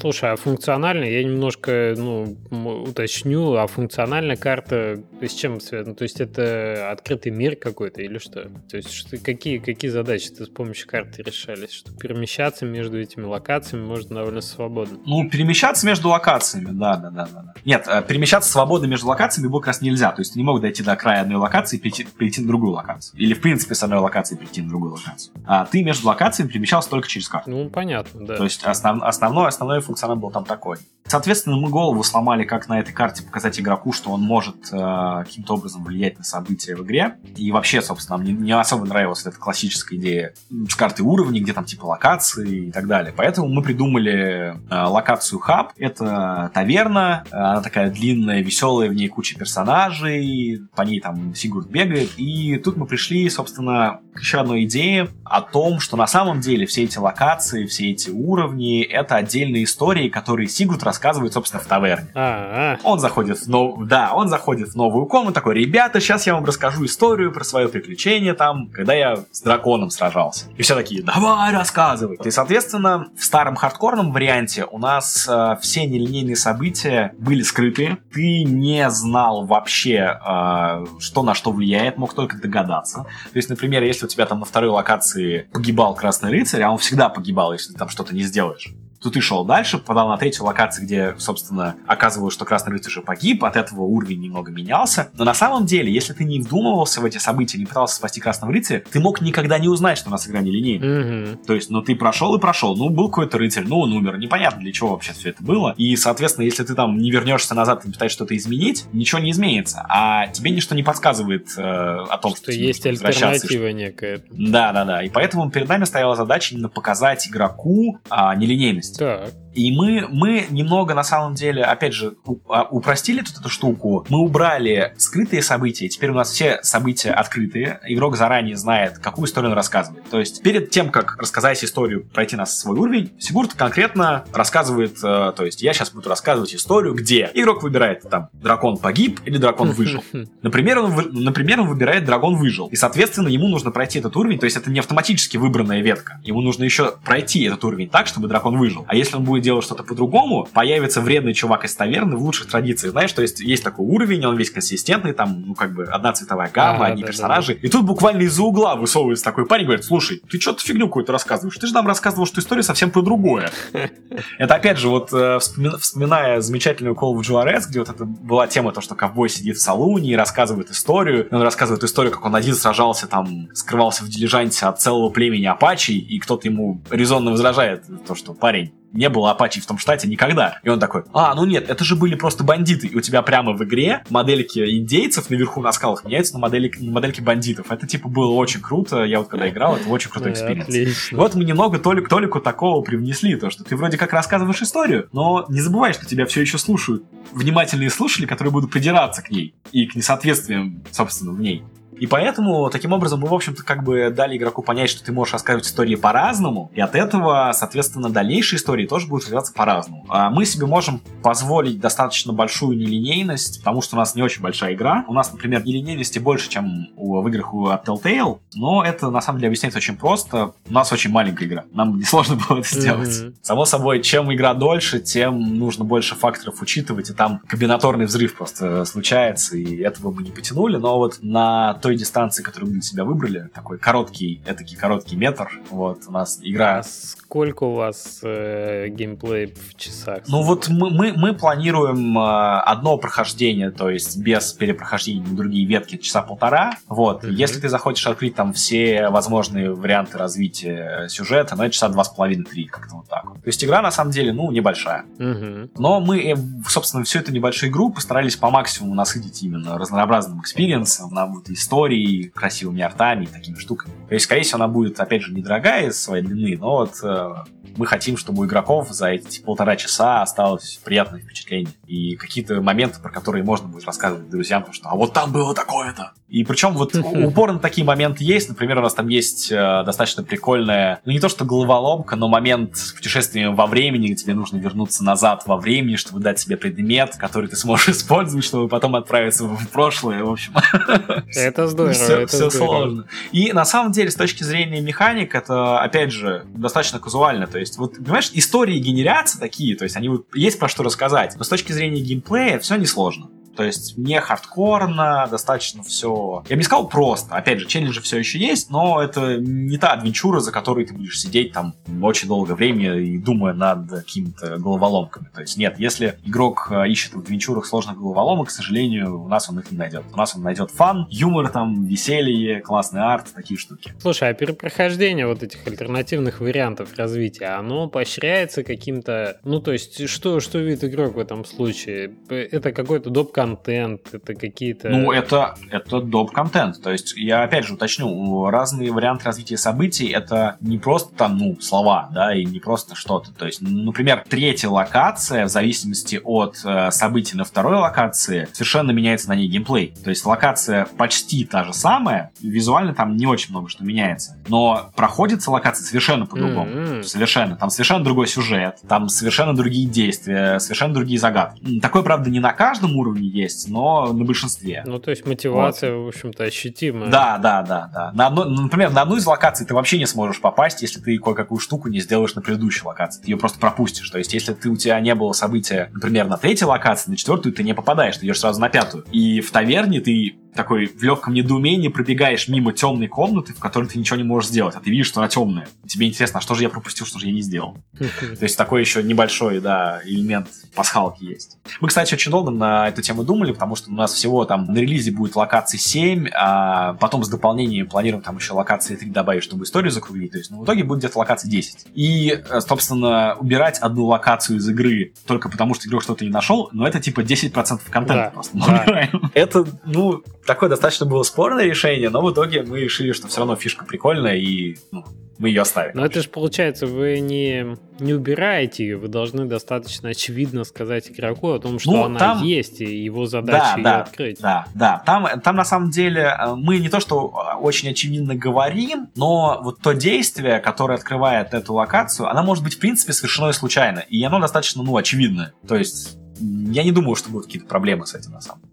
Слушай, а функционально я немножко ну, уточню, а функциональная карта с чем связана? То есть это открытый мир какой-то или что? То есть что, какие, какие задачи ты с помощью карты решались? Что перемещаться между этими локациями можно довольно свободно? Ну, перемещаться между локациями, да, да, да. да. Нет, э, перемещаться свободно между локациями было как раз нельзя. То есть ты не мог дойти до края одной локации и перейти, перейти на другую локацию. Или, в принципе, с одной локации перейти на другую локацию. А ты между локациями перемещался только через карту. Ну, понятно, да. То есть основ, основной, основной функционал был там такой. Соответственно, мы голову сломали, как на этой карте показать игроку, что он может э, каким-то образом влиять на события в игре. И вообще, собственно, мне не особо нравилась эта классическая идея с карты уровней, где там типа локации и так далее. Поэтому мы придумали э, локацию хаб. Это таверна, она такая длинная, веселая, в ней куча персонажей, по ней там Сигурд бегает. И тут мы пришли, собственно, к еще одной идее о том, что на самом деле все эти локации, все эти уровни — это отдельные истории, которые Сигурд рассказывает, собственно, в таверне. А-а-а. Он заходит в нов... да, он заходит в новую комнату, такой, ребята, сейчас я вам расскажу историю про свое приключение там, когда я с драконом сражался. И все такие, давай, рассказывай. И, соответственно, в старом хардкорном варианте у нас э, все нелинейные события были скрыты. Ты не знал вообще, э, что на что влияет, мог только догадаться. То есть, например, если у тебя там на второй локации погибал Красный Рыцарь, а он всегда погибал, если ты там что-то не сделаешь то ты шел дальше, попадал на третью локацию, где, собственно, оказывалось, что Красный Рыцарь уже погиб, от этого уровень немного менялся. Но на самом деле, если ты не вдумывался в эти события, не пытался спасти Красного Рыцаря, ты мог никогда не узнать, что у нас игра не линейная. Mm-hmm. То есть, ну, ты прошел и прошел, ну, был какой-то рыцарь, ну, он умер, непонятно для чего вообще все это было. И, соответственно, если ты там не вернешься назад и пытаешься что-то изменить, ничего не изменится. А тебе ничто не подсказывает э, о том, что, что есть альтернатива некая. Да, да, да. И поэтому перед нами стояла задача именно показать игроку а, нелинейность. Так. И мы, мы немного, на самом деле, опять же, а, упростили тут эту штуку. Мы убрали скрытые события. Теперь у нас все события открытые. Игрок заранее знает, какую историю он рассказывает. То есть перед тем, как рассказать историю, пройти на свой уровень, Сигурд конкретно рассказывает, э, то есть я сейчас буду рассказывать историю, где игрок выбирает там дракон погиб или дракон выжил. Например, он, например, он выбирает дракон выжил. И, соответственно, ему нужно пройти этот уровень. То есть это не автоматически выбранная ветка. Ему нужно еще пройти этот уровень так, чтобы дракон выжил. А если он будет делать что-то по-другому, появится вредный чувак из таверны в лучших традициях. Знаешь, то есть есть такой уровень, он весь консистентный, там, ну, как бы, одна цветовая гамма, а, одни да, персонажи. Да, да. И тут буквально из-за угла высовывается такой парень говорит, слушай, ты что-то фигню какую-то рассказываешь? Ты же нам рассказывал, что история совсем про другое. Это, опять же, вот э, вспоминая замечательную Call of Juarez, где вот это была тема, то, что ковбой сидит в салуне и рассказывает историю. Он рассказывает историю, как он один сражался там, скрывался в дилижансе от целого племени Апачи, и кто-то ему резонно возражает, то, что парень, не было Апачи в том штате никогда. И он такой, а, ну нет, это же были просто бандиты. И у тебя прямо в игре модельки индейцев наверху на скалах меняются на, модели, на модельки бандитов. Это типа было очень круто. Я вот когда играл, это очень крутой experience. Вот мы немного толик, толику такого привнесли, то, что ты вроде как рассказываешь историю, но не забывай, что тебя все еще слушают внимательные слушатели, которые будут придираться к ней и к несоответствиям, собственно, в ней. И поэтому, таким образом, мы, в общем-то, как бы дали игроку понять, что ты можешь рассказывать истории по-разному, и от этого, соответственно, дальнейшие истории тоже будут развиваться по-разному. А мы себе можем позволить достаточно большую нелинейность, потому что у нас не очень большая игра. У нас, например, нелинейности больше, чем у, в играх у Telltale, но это, на самом деле, объясняется очень просто. У нас очень маленькая игра. Нам несложно было это сделать. Mm-hmm. Само собой, чем игра дольше, тем нужно больше факторов учитывать, и там комбинаторный взрыв просто случается, и этого мы не потянули. Но вот на той дистанции, которую мы для себя выбрали, такой короткий, этакий короткий метр, вот у нас игра... А сколько у вас э, геймплей в часах? Ну вот мы, мы, мы планируем э, одно прохождение, то есть без перепрохождения на другие ветки часа полтора. Вот. Mm-hmm. Если ты захочешь открыть там все возможные варианты развития сюжета, ну часа два с половиной-три, как-то вот так. То есть игра на самом деле, ну, небольшая. Mm-hmm. Но мы, э, собственно, всю эту небольшую игру постарались по максимуму насытить именно разнообразным experience ом, нам вот историей, красивыми артами и такими штуками. То есть, скорее всего, она будет, опять же, недорогая из своей длины, но вот э, мы хотим, чтобы у игроков за эти полтора часа осталось приятное впечатление. И какие-то моменты, про которые можно будет рассказывать друзьям, потому что «а вот там было такое-то». И причем вот упор на такие моменты есть. Например, у нас там есть э, достаточно прикольная, ну не то что головоломка, но момент с путешествием во времени, где тебе нужно вернуться назад во времени, чтобы дать себе предмет, который ты сможешь использовать, чтобы потом отправиться в прошлое. В общем, это здорово. Все, это все здорово. сложно. И на самом деле, с точки зрения механик, это, опять же, достаточно казуально. То есть, вот, понимаешь, истории генерятся такие, то есть, они вот есть про что рассказать. Но с точки зрения геймплея все несложно. То есть не хардкорно, достаточно все... Я бы не сказал просто. Опять же, челленджи все еще есть, но это не та адвенчура, за которой ты будешь сидеть там очень долгое время и думая над какими-то головоломками. То есть нет, если игрок э, ищет в адвенчурах сложных головоломок, к сожалению, у нас он их не найдет. У нас он найдет фан, юмор там, веселье, классный арт, такие штуки. Слушай, а перепрохождение вот этих альтернативных вариантов развития, оно поощряется каким-то... Ну, то есть, что, что видит игрок в этом случае? Это какой-то доп контент, это какие-то... Ну, это, это доп-контент. То есть, я опять же уточню, разные варианты развития событий это не просто там, ну, слова, да, и не просто что-то. То есть, например, третья локация, в зависимости от э, событий на второй локации, совершенно меняется на ней геймплей. То есть, локация почти та же самая, визуально там не очень много что меняется. Но проходится локация совершенно по-другому. Mm-hmm. Совершенно. Там совершенно другой сюжет, там совершенно другие действия, совершенно другие загадки. Такое, правда, не на каждом уровне есть, но на большинстве. Ну, то есть мотивация, вот. в общем-то, ощутимая. Да, да, да, да. На одно, например, на одну из локаций ты вообще не сможешь попасть, если ты кое-какую штуку не сделаешь на предыдущей локации. Ты ее просто пропустишь. То есть, если ты, у тебя не было события, например, на третьей локации, на четвертую ты не попадаешь, ты идешь сразу на пятую. И в таверне ты такой в легком недоумении пробегаешь мимо темной комнаты, в которой ты ничего не можешь сделать, а ты видишь, что она темная. Тебе интересно, а что же я пропустил, что же я не сделал? То есть такой еще небольшой, да, элемент пасхалки есть. Мы, кстати, очень долго на эту тему думали, потому что у нас всего там на релизе будет локации 7, а потом с дополнением планируем там еще локации 3 добавить, чтобы историю закруглить. То есть, ну, в итоге будет где-то локации 10. И, собственно, убирать одну локацию из игры только потому, что игрок что-то не нашел, но это типа 10% контента Да, просто. да. Это, ну, такое достаточно было спорное решение, но в итоге мы решили, что все равно фишка прикольная, и ну, мы ее оставим. Но это же получается, вы не, не убираете ее, вы должны достаточно очевидно сказать игроку о том, что Ну, она там- есть, и его задача Да, ее да, открыть. Да, да. Там, там на самом деле э, мы не то что э, очень очевидно говорим, но вот то действие, которое открывает эту локацию, она может быть в принципе совершено и случайно, и оно достаточно, ну, очевидное. То есть я не думаю, что будут какие-то проблемы с этим на самом деле.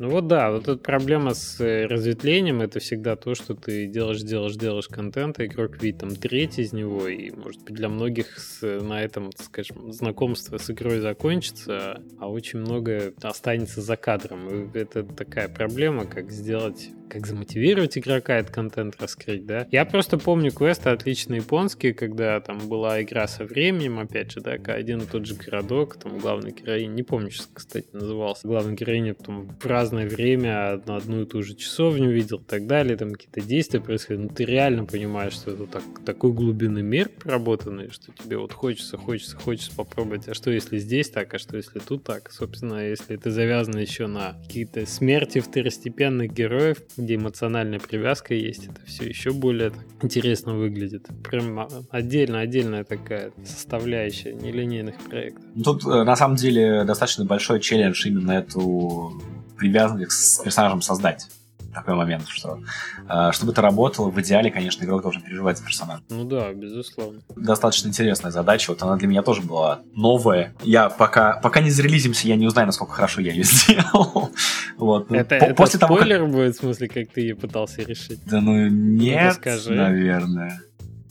Ну вот да, вот эта проблема с э, разветвлением, это всегда то, что ты делаешь, делаешь, делаешь контент, а игрок видит там треть из него, и может быть для многих с- на этом, так скажем, знакомство с игрой закончится, а очень многое останется за кадром. И это такая проблема, как сделать как замотивировать игрока этот контент раскрыть, да. Я просто помню квесты отлично японские, когда там была игра со временем, опять же, да, один и тот же городок, там главная героиня, не помню, сейчас, кстати, назывался, главная героиня там в разное время на одну и ту же часовню видел и так далее, там какие-то действия происходят, ну ты реально понимаешь, что это так, такой глубинный мир проработанный, что тебе вот хочется, хочется, хочется попробовать, а что если здесь так, а что если тут так, собственно, если это завязано еще на какие-то смерти второстепенных героев, где эмоциональная привязка есть, это все еще более так интересно выглядит. Прям а, отдельно, отдельная такая составляющая нелинейных проектов. Ну, Тут э, на самом деле достаточно большой челлендж именно эту привязанность с персонажем создать. Такой момент, что э, чтобы это работало, в идеале, конечно, игрок должен переживать за персонажа. Ну да, безусловно. Достаточно интересная задача, вот она для меня тоже была новая. Я пока, пока не зарелизимся, я не узнаю, насколько хорошо я ее сделал. Вот. Ну, это, по- это после спойлер того, как... будет, в смысле, как ты ее пытался решить? Да ну нет, ну, наверное.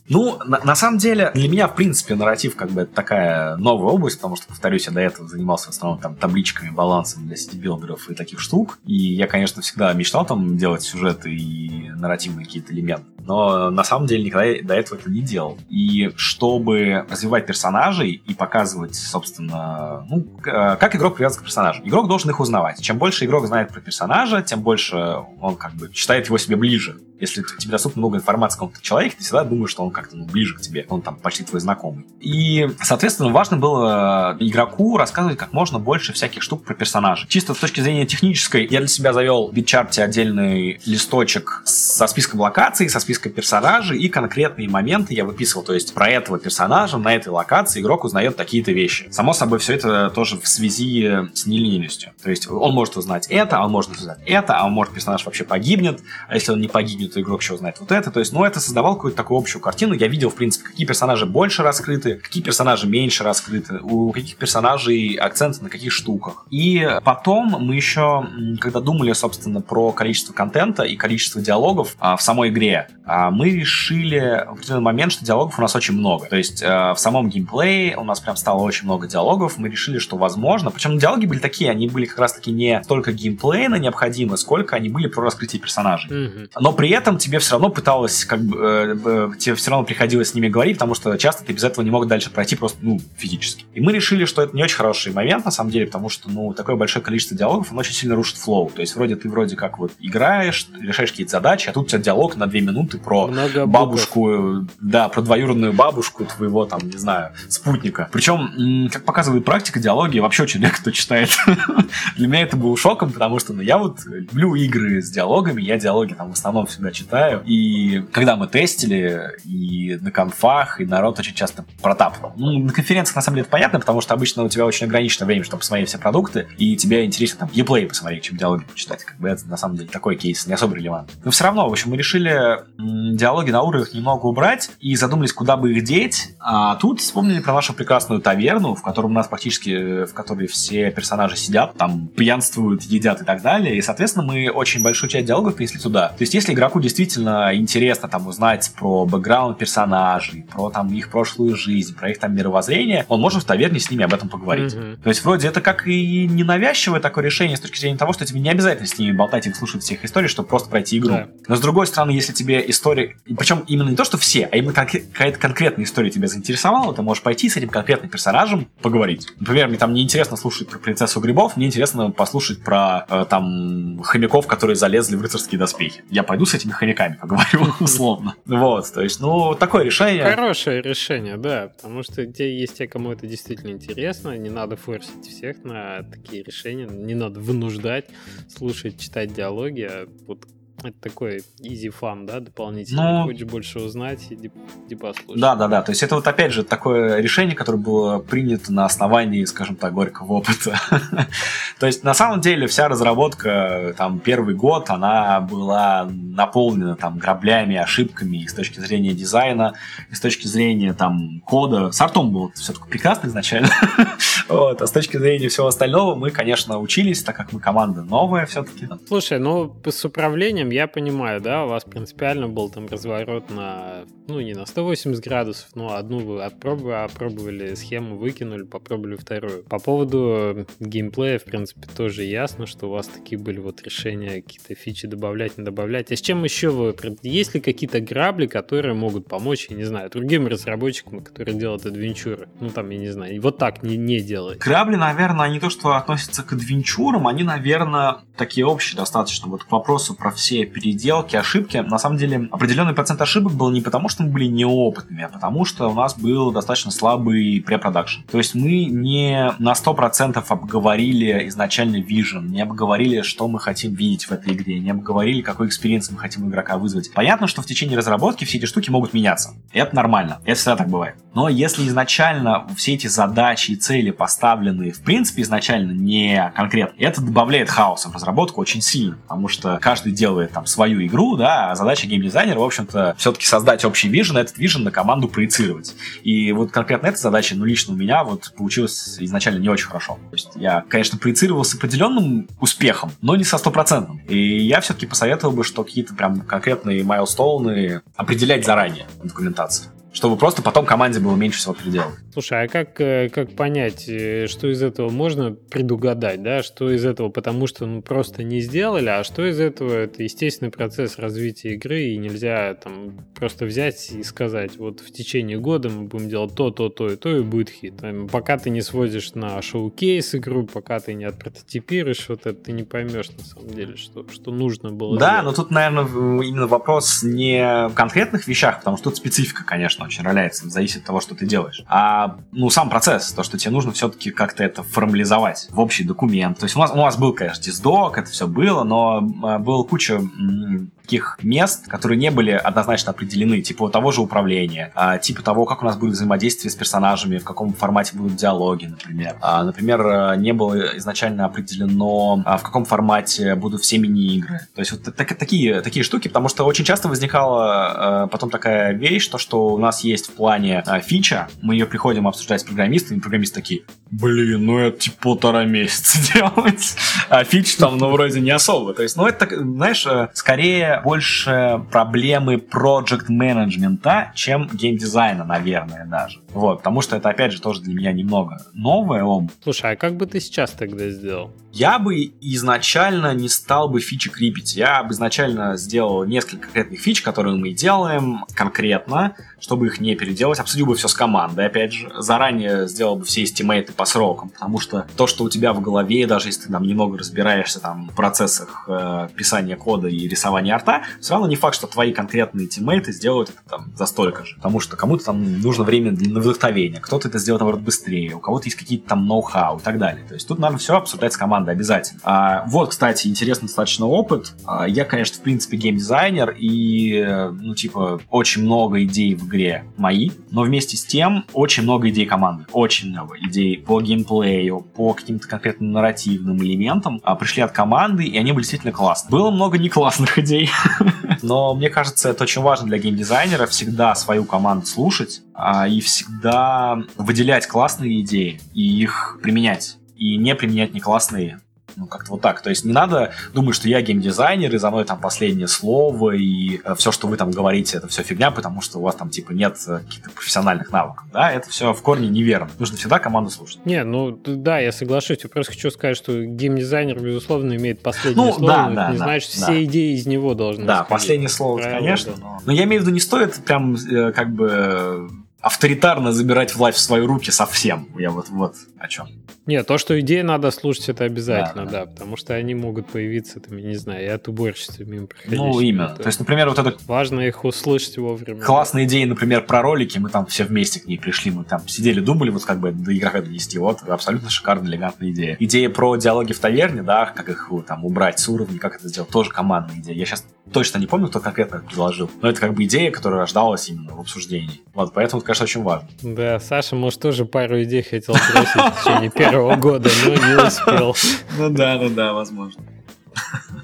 Ну, на, на самом деле, для меня, в принципе, нарратив как бы это такая новая область, потому что, повторюсь, я до этого занимался в основном там табличками, балансом для сити-билдеров и таких штук. И я, конечно, всегда мечтал там делать сюжеты и нарративные какие-то элементы. Но на самом деле никогда до этого это не делал. И чтобы развивать персонажей и показывать, собственно, ну, как игрок привязан к персонажу. Игрок должен их узнавать. Чем больше игрок знает про персонажа, тем больше он как бы считает его себе ближе. Если тебе доступно много информации о каком-то человеке, ты всегда думаешь, что он как-то ну, ближе к тебе, он там почти твой знакомый. И, соответственно, важно было игроку рассказывать как можно больше всяких штук про персонажа. Чисто с точки зрения технической, я для себя завел в beat chart е отдельный листочек со списком локаций, со списком персонажей и конкретные моменты я выписывал. То есть про этого персонажа на этой локации игрок узнает такие-то вещи. Само собой, все это тоже в связи с нелинейностью. То есть он может узнать это, а он может узнать это, а он может персонаж вообще погибнет, а если он не погибнет, то игрок еще узнает вот это. То есть, ну, это создавал какую-то такую общую картину. Я видел, в принципе, какие персонажи больше раскрыты, какие персонажи меньше раскрыты, у каких персонажей акцент на каких штуках. И потом мы еще, когда думали, собственно, про количество контента и количество диалогов а, в самой игре, а, мы решили в определенный момент, что диалогов у нас очень много. То есть а, в самом геймплее у нас прям стало очень много диалогов. Мы решили, что возможно, причем диалоги были такие, они были как раз-таки не столько геймплейно необходимы, сколько они были про раскрытие персонажей. Mm-hmm. Но при этом тебе все равно пыталось, как бы, э, э, тебе все равно приходилось с ними говорить, потому что часто ты без этого не мог дальше пройти просто, ну, физически. И мы решили, что это не очень хороший момент, на самом деле, потому что, ну, такое большое количество диалогов, оно очень сильно рушит флоу. То есть, вроде ты вроде как вот играешь, решаешь какие-то задачи, а тут у тебя диалог на две минуты про Много бабушку, да, про двоюродную бабушку твоего, там, не знаю, спутника. Причем, как показывает практика, диалоги вообще очень редко кто читает. Для меня это было шоком, потому что, ну, я вот люблю игры с диалогами, я диалоги там в основном всегда читаю. И когда мы тестили, и на конфах, и народ очень часто протапывал. Ну, на конференциях, на самом деле, это понятно, потому что обычно у тебя очень ограниченное время, чтобы посмотреть все продукты, и тебе интересно там еплей посмотреть, чем диалоги почитать. Как бы это, на самом деле, такой кейс не особо релевантный. Но все равно, в общем, мы решили диалоги на уровнях немного убрать и задумались, куда бы их деть. А тут вспомнили про нашу прекрасную таверну, в которой у нас практически, в которой все персонажи сидят, там пьянствуют, едят и так далее. И, соответственно, мы очень большую часть диалогов принесли туда. То есть, если игроку действительно интересно там узнать про бэкграунд персонажей, про там их прошлую жизнь, про их там мировоззрение, он может в таверне с ними об этом поговорить. Mm-hmm. То есть, вроде это как и ненавязчивое такое решение с точки зрения того, что тебе не обязательно с ними болтать и слушать всех историй, чтобы просто пройти игру. Yeah. Но с другой стороны, если тебе история, причем именно не то, что все, а именно какая-то конкретная история тебя заинтересовала, ты можешь пойти с этим конкретным персонажем поговорить. Например, мне там не интересно слушать про принцессу грибов, мне интересно послушать про э, там хомяков, которые залезли в рыцарские доспехи. Я пойду с этими хомяками поговорю, условно. Вот, то есть, ну, такое решение. Хорошее решение, да, потому что те, есть те, кому это действительно интересно, не надо форсить всех на такие решения, не надо вынуждать слушать, читать диалоги, а вот это такой easy fun, да, дополнительно. Ну, Хочешь больше узнать, иди, иди послушай. Да, да, да. То есть это вот опять же такое решение, которое было принято на основании, скажем так, горького опыта. То есть на самом деле вся разработка, там, первый год, она была наполнена там граблями, ошибками и с точки зрения дизайна, и с точки зрения там кода. С артом был все-таки прекрасно изначально. вот. А с точки зрения всего остального мы, конечно, учились, так как мы команда новая все-таки. Слушай, ну с управлением я понимаю, да, у вас принципиально был там разворот на, ну, не на 180 градусов, но одну вы отпробовали, опробовали схему, выкинули, попробовали вторую. По поводу геймплея, в принципе, тоже ясно, что у вас такие были вот решения, какие-то фичи добавлять, не добавлять. А с чем еще вы... Есть ли какие-то грабли, которые могут помочь, я не знаю, другим разработчикам, которые делают адвенчуры? Ну, там, я не знаю, вот так не, не делать. Грабли, наверное, они то, что относятся к адвенчурам, они, наверное, такие общие достаточно. Вот к вопросу про все переделки, ошибки. На самом деле, определенный процент ошибок был не потому, что мы были неопытными, а потому что у нас был достаточно слабый pre-production. То есть мы не на 100% обговорили изначально vision, не обговорили, что мы хотим видеть в этой игре, не обговорили, какой experience мы хотим игрока вызвать. Понятно, что в течение разработки все эти штуки могут меняться. Это нормально. Это всегда так бывает. Но если изначально все эти задачи и цели поставлены, в принципе, изначально не конкретно, это добавляет хаоса в разработку очень сильно, потому что каждый делает там свою игру, да, а задача геймдизайнера, в общем-то, все-таки создать общий вижен, этот вижен на команду проецировать. И вот конкретно эта задача, ну, лично у меня вот получилось изначально не очень хорошо. То есть я, конечно, проецировал с определенным успехом, но не со стопроцентным. И я все-таки посоветовал бы, что какие-то прям конкретные майлстоуны определять заранее в документации чтобы просто потом команде было меньше всего переделать. Слушай, а как, э, как понять, э, что из этого можно предугадать, да, что из этого потому что ну, просто не сделали, а что из этого это естественный процесс развития игры, и нельзя там просто взять и сказать, вот в течение года мы будем делать то, то, то и то, и будет хит. Пока ты не сводишь на шоу-кейс игру, пока ты не отпрототипируешь, вот это ты не поймешь на самом деле, что, что нужно было Да, сделать. но тут, наверное, именно вопрос не в конкретных вещах, потому что тут специфика, конечно, очень роляется, зависит от того, что ты делаешь. А, ну, сам процесс, то, что тебе нужно все-таки как-то это формализовать в общий документ. То есть у нас, у нас был, конечно, диздок, это все было, но а, было куча таких мест, которые не были однозначно определены, типа того же управления, а, типа того, как у нас будет взаимодействие с персонажами, в каком формате будут диалоги, например. А, например, э, не было изначально определено, в каком формате будут все мини-игры. То есть вот так, такие, такие штуки, потому что очень часто возникала а, потом такая вещь, то, что у нас есть в плане а, фича, мы ее приходим обсуждать с программистами, и программисты такие, блин, ну это типа полтора месяца делать, а фич там, ну, вроде не особо. То есть, ну, это, знаешь, э, скорее больше проблемы проект менеджмента, чем геймдизайна, наверное, даже. Вот, потому что это, опять же, тоже для меня немного новое. Ом. Слушай, а как бы ты сейчас тогда сделал? Я бы изначально не стал бы фичи крипить. Я бы изначально сделал несколько конкретных фич, которые мы делаем конкретно, чтобы их не переделать. Обсудил бы все с командой, опять же. Заранее сделал бы все эстимейты по срокам, потому что то, что у тебя в голове, даже если ты там немного разбираешься там, в процессах э, писания кода и рисования арта, все равно не факт, что твои конкретные тиммейты сделают это там за столько же. Потому что кому-то там нужно время для вдохновения, кто-то это сделает, наоборот, быстрее, у кого-то есть какие-то там ноу-хау и так далее. То есть тут надо все обсуждать с командой обязательно. А, вот, кстати, интересный достаточно опыт. А, я, конечно, в принципе, геймдизайнер, и, ну, типа, очень много идей в игре мои, но вместе с тем очень много идей команды. Очень много идей по геймплею, по каким-то конкретным нарративным элементам а, пришли от команды, и они были действительно классные. Было много не классных идей, но мне кажется, это очень важно для геймдизайнера всегда свою команду слушать а, и всегда выделять классные идеи и их применять и не применять не классные. Ну, как-то вот так. То есть не надо думать, что я геймдизайнер, и за мной там последнее слово, и э, все, что вы там говорите, это все фигня, потому что у вас там, типа, нет э, каких-то профессиональных навыков. Да, это все в корне неверно. Нужно всегда команду слушать. Не, ну, да, я соглашусь. Я просто хочу сказать, что геймдизайнер, безусловно, имеет последнее ну, слово, да, да, не да, значит, да. все идеи из него должны Да, исходить. последнее слово, конечно. Да. Но... но я имею в виду, не стоит прям, э, как бы авторитарно забирать власть в свои руки совсем. Я вот, вот о чем. Нет, то, что идеи надо слушать, это обязательно, да, да, да потому что они могут появиться, там, я не знаю, и от уборщицы мимо проходящих. Ну, именно. То, есть, например, вот это... Важно их услышать вовремя. Классные идеи, например, про ролики, мы там все вместе к ней пришли, мы там сидели, думали, вот как бы до игрока донести, вот, абсолютно шикарная, элегантная идея. Идея про диалоги в таверне, да, как их там убрать с уровня, как это сделать, тоже командная идея. Я сейчас точно не помню, кто конкретно предложил, но это как бы идея, которая рождалась именно в обсуждении. Вот, поэтому, конечно, очень важно. Да, Саша, может, тоже пару идей хотел бросить в течение первого года, но не успел. Ну да, ну да, возможно.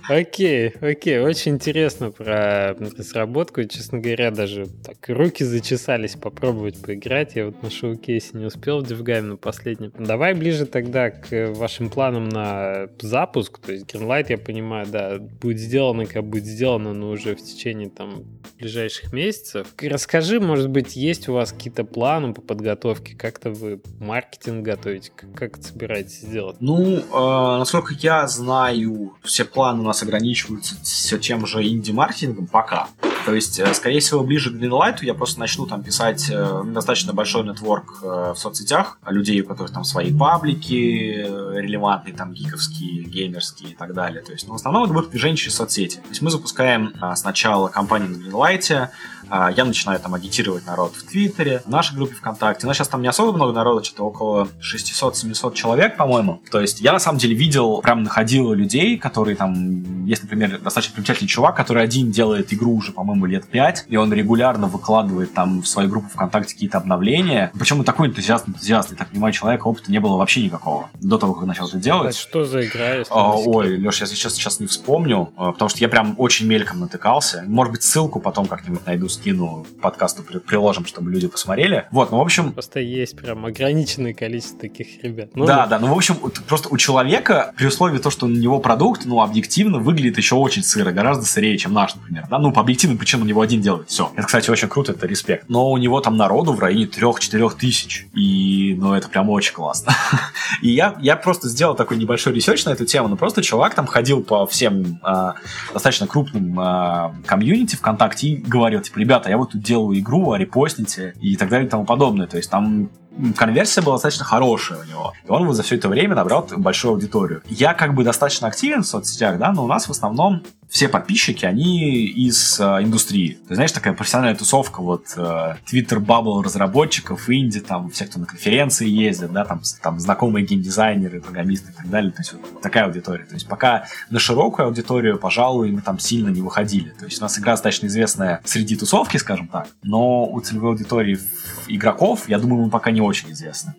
Окей, окей, очень интересно про разработку. Честно говоря, даже так руки зачесались попробовать поиграть. Я вот на showcase е не успел в DevGAMM на последнем. Давай ближе тогда к вашим планам на запуск. То есть Greenlight, я понимаю, да, будет сделано, как будет сделано, но уже в течение там ближайших месяцев. Расскажи, может быть, есть у вас какие-то планы по подготовке? Как-то вы маркетинг готовите? Как это собираетесь сделать? Ну, э, насколько я знаю, все планы у нас ограничиваются все тем же инди-маркетингом пока. То есть, э, скорее всего, ближе к Greenlight я просто начну там писать э, достаточно большой нетворк э, в соцсетях, людей, у которых там свои паблики релевантные, там гиковские, геймерские и так далее. То есть, ну, в основном это будет движение через соцсети. То есть мы запускаем сначала кампанию на Greenlight, А, я начинаю там агитировать народ в Твиттере, в нашей группе ВКонтакте. Нас сейчас там не особо много народа, что-то около 600-700 человек, по-моему. То есть я на самом деле видел, прям находил людей, которые там, есть, например, достаточно примечательный чувак, который один делает игру уже, по-моему, лет 5, и он регулярно выкладывает там в свою группу ВКонтакте какие-то обновления. Причем он такой энтузиаст, энтузиаст, я так понимаю, человека опыта не было вообще никакого до того, как начал это делать. Что за игра? А, ой, Леш, я сейчас, сейчас не вспомню, а, потому что я прям очень мельком натыкался. Может быть, ссылку потом как-нибудь найду, скину подкасту, при, приложим, чтобы люди посмотрели. Вот, ну, в общем... Просто есть прям ограниченное количество таких ребят. Ну, да, да, ну, в общем, просто у человека, при условии то, что у него продукт, ну, объективно выглядит еще очень сыро, гораздо сырее, чем наш, например. Да? Ну, по объективным причинам у него один делает, все. Это, кстати, очень круто, это респект. Но у него там народу в районе 3-4 тысяч. И, ну, это прям очень классно. И я, я просто сделал такой небольшой research на эту тему, ну, просто чувак там ходил по всем э, достаточно крупным э, комьюнити ВКонтакте и говорил, типа, ребята, я вот тут делаю игру, а репостните и так далее и тому подобное. То есть там конверсия была достаточно хорошая у него. И он вот за все это время набрал большую аудиторию. Я как бы достаточно активен в соцсетях, да, но у нас в основном все подписчики, они из э, индустрии. Ты знаешь, такая профессиональная тусовка, вот э, Twitter бабл разработчиков, инди, там, все, кто на конференции ездит, да, там, там знакомые геймдизайнеры, программисты и так далее. То есть вот такая аудитория. То есть пока на широкую аудиторию, пожалуй, мы там сильно не выходили. То есть у нас игра достаточно известная среди тусовки, скажем так, но у целевой аудитории игроков, я думаю, мы пока не очень известны.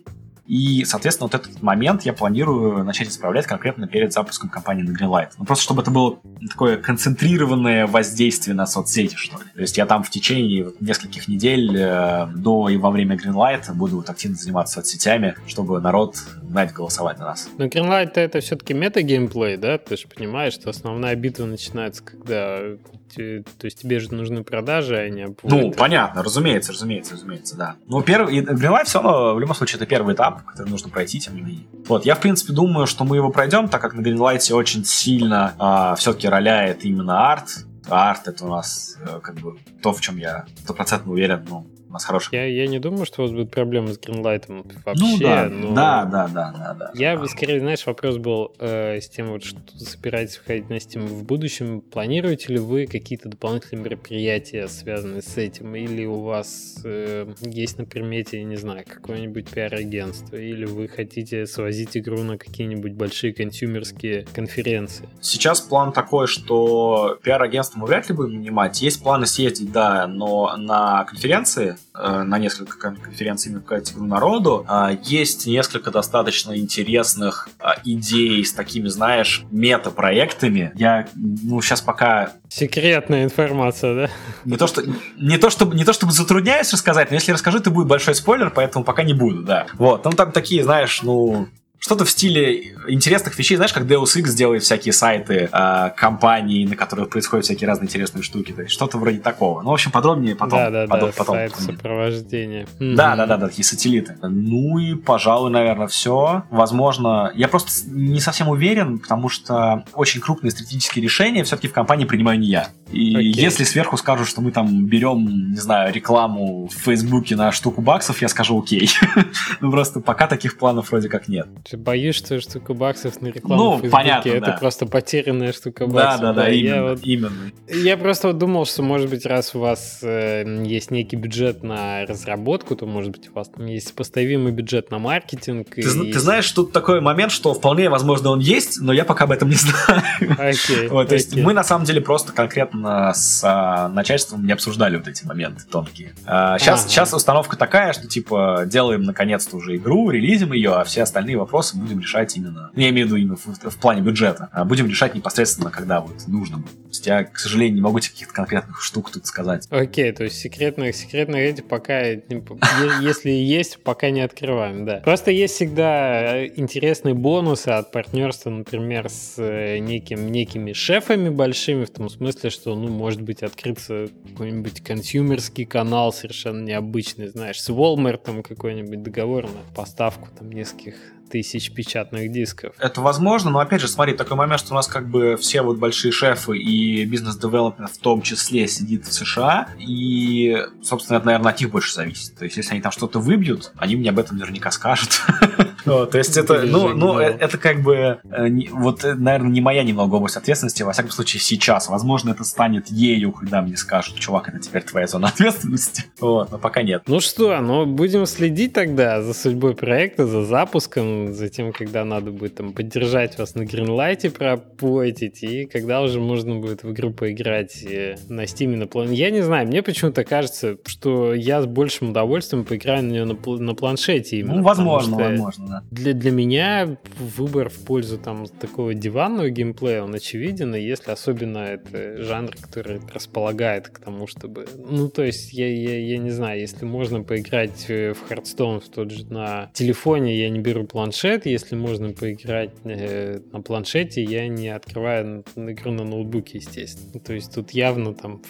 И, соответственно, вот этот момент я планирую начать исправлять конкретно перед запуском компании на Greenlight. Ну, просто чтобы это было такое концентрированное воздействие на соцсети, что ли. То есть я там в течение нескольких недель э, до и во время Greenlight буду вот активно заниматься соцсетями, чтобы народ знать голосовать на нас. Но Greenlight это все-таки мета-геймплей, да? Ты же понимаешь, что основная битва начинается, когда то есть тебе же нужны продажи, а не Ну, понятно, разумеется, разумеется, разумеется, да. Но первый, Greenlight все равно, в любом случае, это первый этап, который нужно пройти, тем не менее. Вот, я, в принципе, думаю, что мы его пройдем, так как на Greenlight очень сильно а, все-таки роляет именно арт, арт это у нас э, как бы то, в чем я стопроцентно уверен, ну, у нас хороший. Я, я не думаю, что у вас будет проблемы с Greenlight вообще. Ну да, но... да, да, да, да, да. Я бы скорее, знаешь, вопрос был э, с тем, вот, что собираетесь выходить на Steam в будущем. Планируете ли вы какие-то дополнительные мероприятия, связанные с этим? Или у вас э, есть на примете, не знаю, какое-нибудь пиар-агентство? Или вы хотите свозить игру на какие-нибудь большие консюмерские конференции? Сейчас план такой, что пиар-агентство мы вряд ли будем нанимать. Есть планы съездить, да, но на конференции на несколько конференций игру народу. А, есть несколько достаточно интересных а, идей с такими, знаешь, мета-проектами. Я, ну, сейчас пока... Секретная информация, да? Не то, что, не, то, чтобы, не то, чтобы затрудняюсь рассказать, но если расскажу, то будет большой спойлер, поэтому пока не буду, да. Вот, ну там такие, знаешь, ну, что-то в стиле интересных вещей, знаешь, как Deus Ex делает всякие сайты э, компаний, на которых происходят всякие разные интересные штуки, то есть что-то вроде такого. Ну, в общем, подробнее потом. Да, да, потом, да, потом, сайт потом. сопровождения. Да, да, да, да, такие сателлиты. Ну и, пожалуй, наверное, все. Возможно, я просто не совсем уверен, потому что очень крупные стратегические решения все-таки в компании принимаю не я. И okay. если сверху скажут, что мы там берем, не знаю, рекламу в Фейсбуке на штуку баксов, я скажу окей. ну просто пока таких планов вроде как нет. Ты боишься, что штука баксов на рекламу ну, в Фейсбуке понятно, это да. просто потерянная штука баксов. Да, да, да, именно, я вот, именно. Я просто вот думал, что, может быть, раз у вас э, есть некий бюджет на разработку, то, может быть, у вас там есть поставимый бюджет на маркетинг. Ты, и... ты знаешь, тут такой момент, что вполне возможно он есть, но я пока об этом не знаю. Okay, вот, то okay. есть мы на самом деле просто конкретно с а, начальством не обсуждали вот эти моменты тонкие. А, сейчас, ага. сейчас установка такая, что типа делаем наконец-то уже игру, релизим ее, а все остальные вопросы будем решать именно, ну, я имею в виду именно в, в плане бюджета, а будем решать непосредственно, когда вот нужно будет. То есть я, к сожалению, не могу тебе каких-то конкретных штук тут сказать. Окей, то есть секретных, секретных эти пока, если есть, пока не открываем, да. Просто есть всегда интересные бонусы от партнерства, например, с э, неким, некими шефами большими, в том смысле, что, ну, может быть, открыться какой-нибудь консюмерский канал совершенно необычный, знаешь, с Walmart какой-нибудь договор на поставку там нескольких тысяч печатных дисков. Это возможно, но опять же, смотри, такой момент, что у нас как бы все вот большие шефы и бизнес-девелопмент в том числе сидит в США, и, собственно, это, наверное, от них больше зависит. То есть, если они там что-то выбьют, они мне об этом наверняка скажут. То есть это, ну, ну, э, это как бы, э, вот, э, наверное, не моя немного область ответственности, во всяком случае, сейчас. Возможно, это станет ею, когда мне скажут, чувак, это теперь твоя зона ответственности. Вот, но пока нет. Ну что, ну будем следить тогда за судьбой проекта, за запуском, за тем, когда надо будет там поддержать вас на Гринлайте, пропойтить, и когда уже можно будет в игру поиграть на Steam на план. Я не знаю, мне почему-то кажется, что я с большим удовольствием поиграю на нее на, на планшете. Именно, ну, возможно, возможно, да. Для, для меня выбор в пользу там такого диванного геймплея, он очевиден, и если особенно это жанр, который располагает к тому, чтобы... Ну, то есть, я, я, я не знаю, если можно поиграть в Hearthstone в тот же на телефоне, я не беру планшет, если можно поиграть э, на планшете, я не открываю игру на ноутбуке, естественно. То есть, тут явно там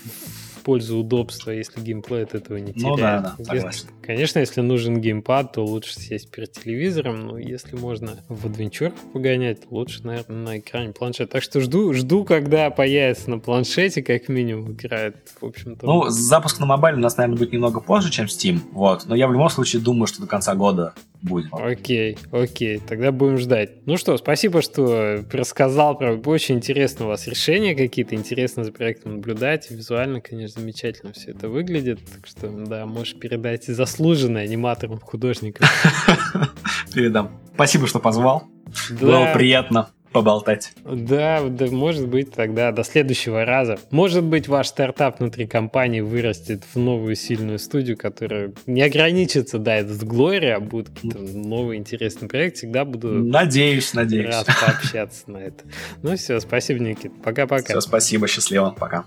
пользу удобства, если геймплей от этого не теряет. Ну да, да, согласен. Конечно, если нужен геймпад, то лучше сесть перед телевизором, но если можно в адвенчур погонять, лучше, наверное, на экране планшета. Так что жду, жду, когда появится на планшете, как минимум, играет, в общем-то. Ну, запуск на мобайле у нас, наверное, будет немного позже, чем Steam, вот, но я в любом случае думаю, что до конца года будет. Окей, окей, тогда будем ждать. Ну что, спасибо, что рассказал. Про... Очень интересно у вас решения какие-то, интересно за проектом наблюдать. Визуально, конечно, замечательно все это выглядит. Так что, да, можешь передать заслуженное аниматорам, художникам. Передам. Спасибо, что позвал. Было приятно поболтать. Да, да, может быть, тогда до следующего раза. Может быть, ваш стартап внутри компании вырастет в новую сильную студию, которая не ограничится, да, это с Glory, а будут какие-то новые интересные проекты. Всегда буду... Надеюсь, надеюсь. Рад пообщаться на это. Ну все, спасибо, Никит. Пока-пока. Все, спасибо, счастливо, пока.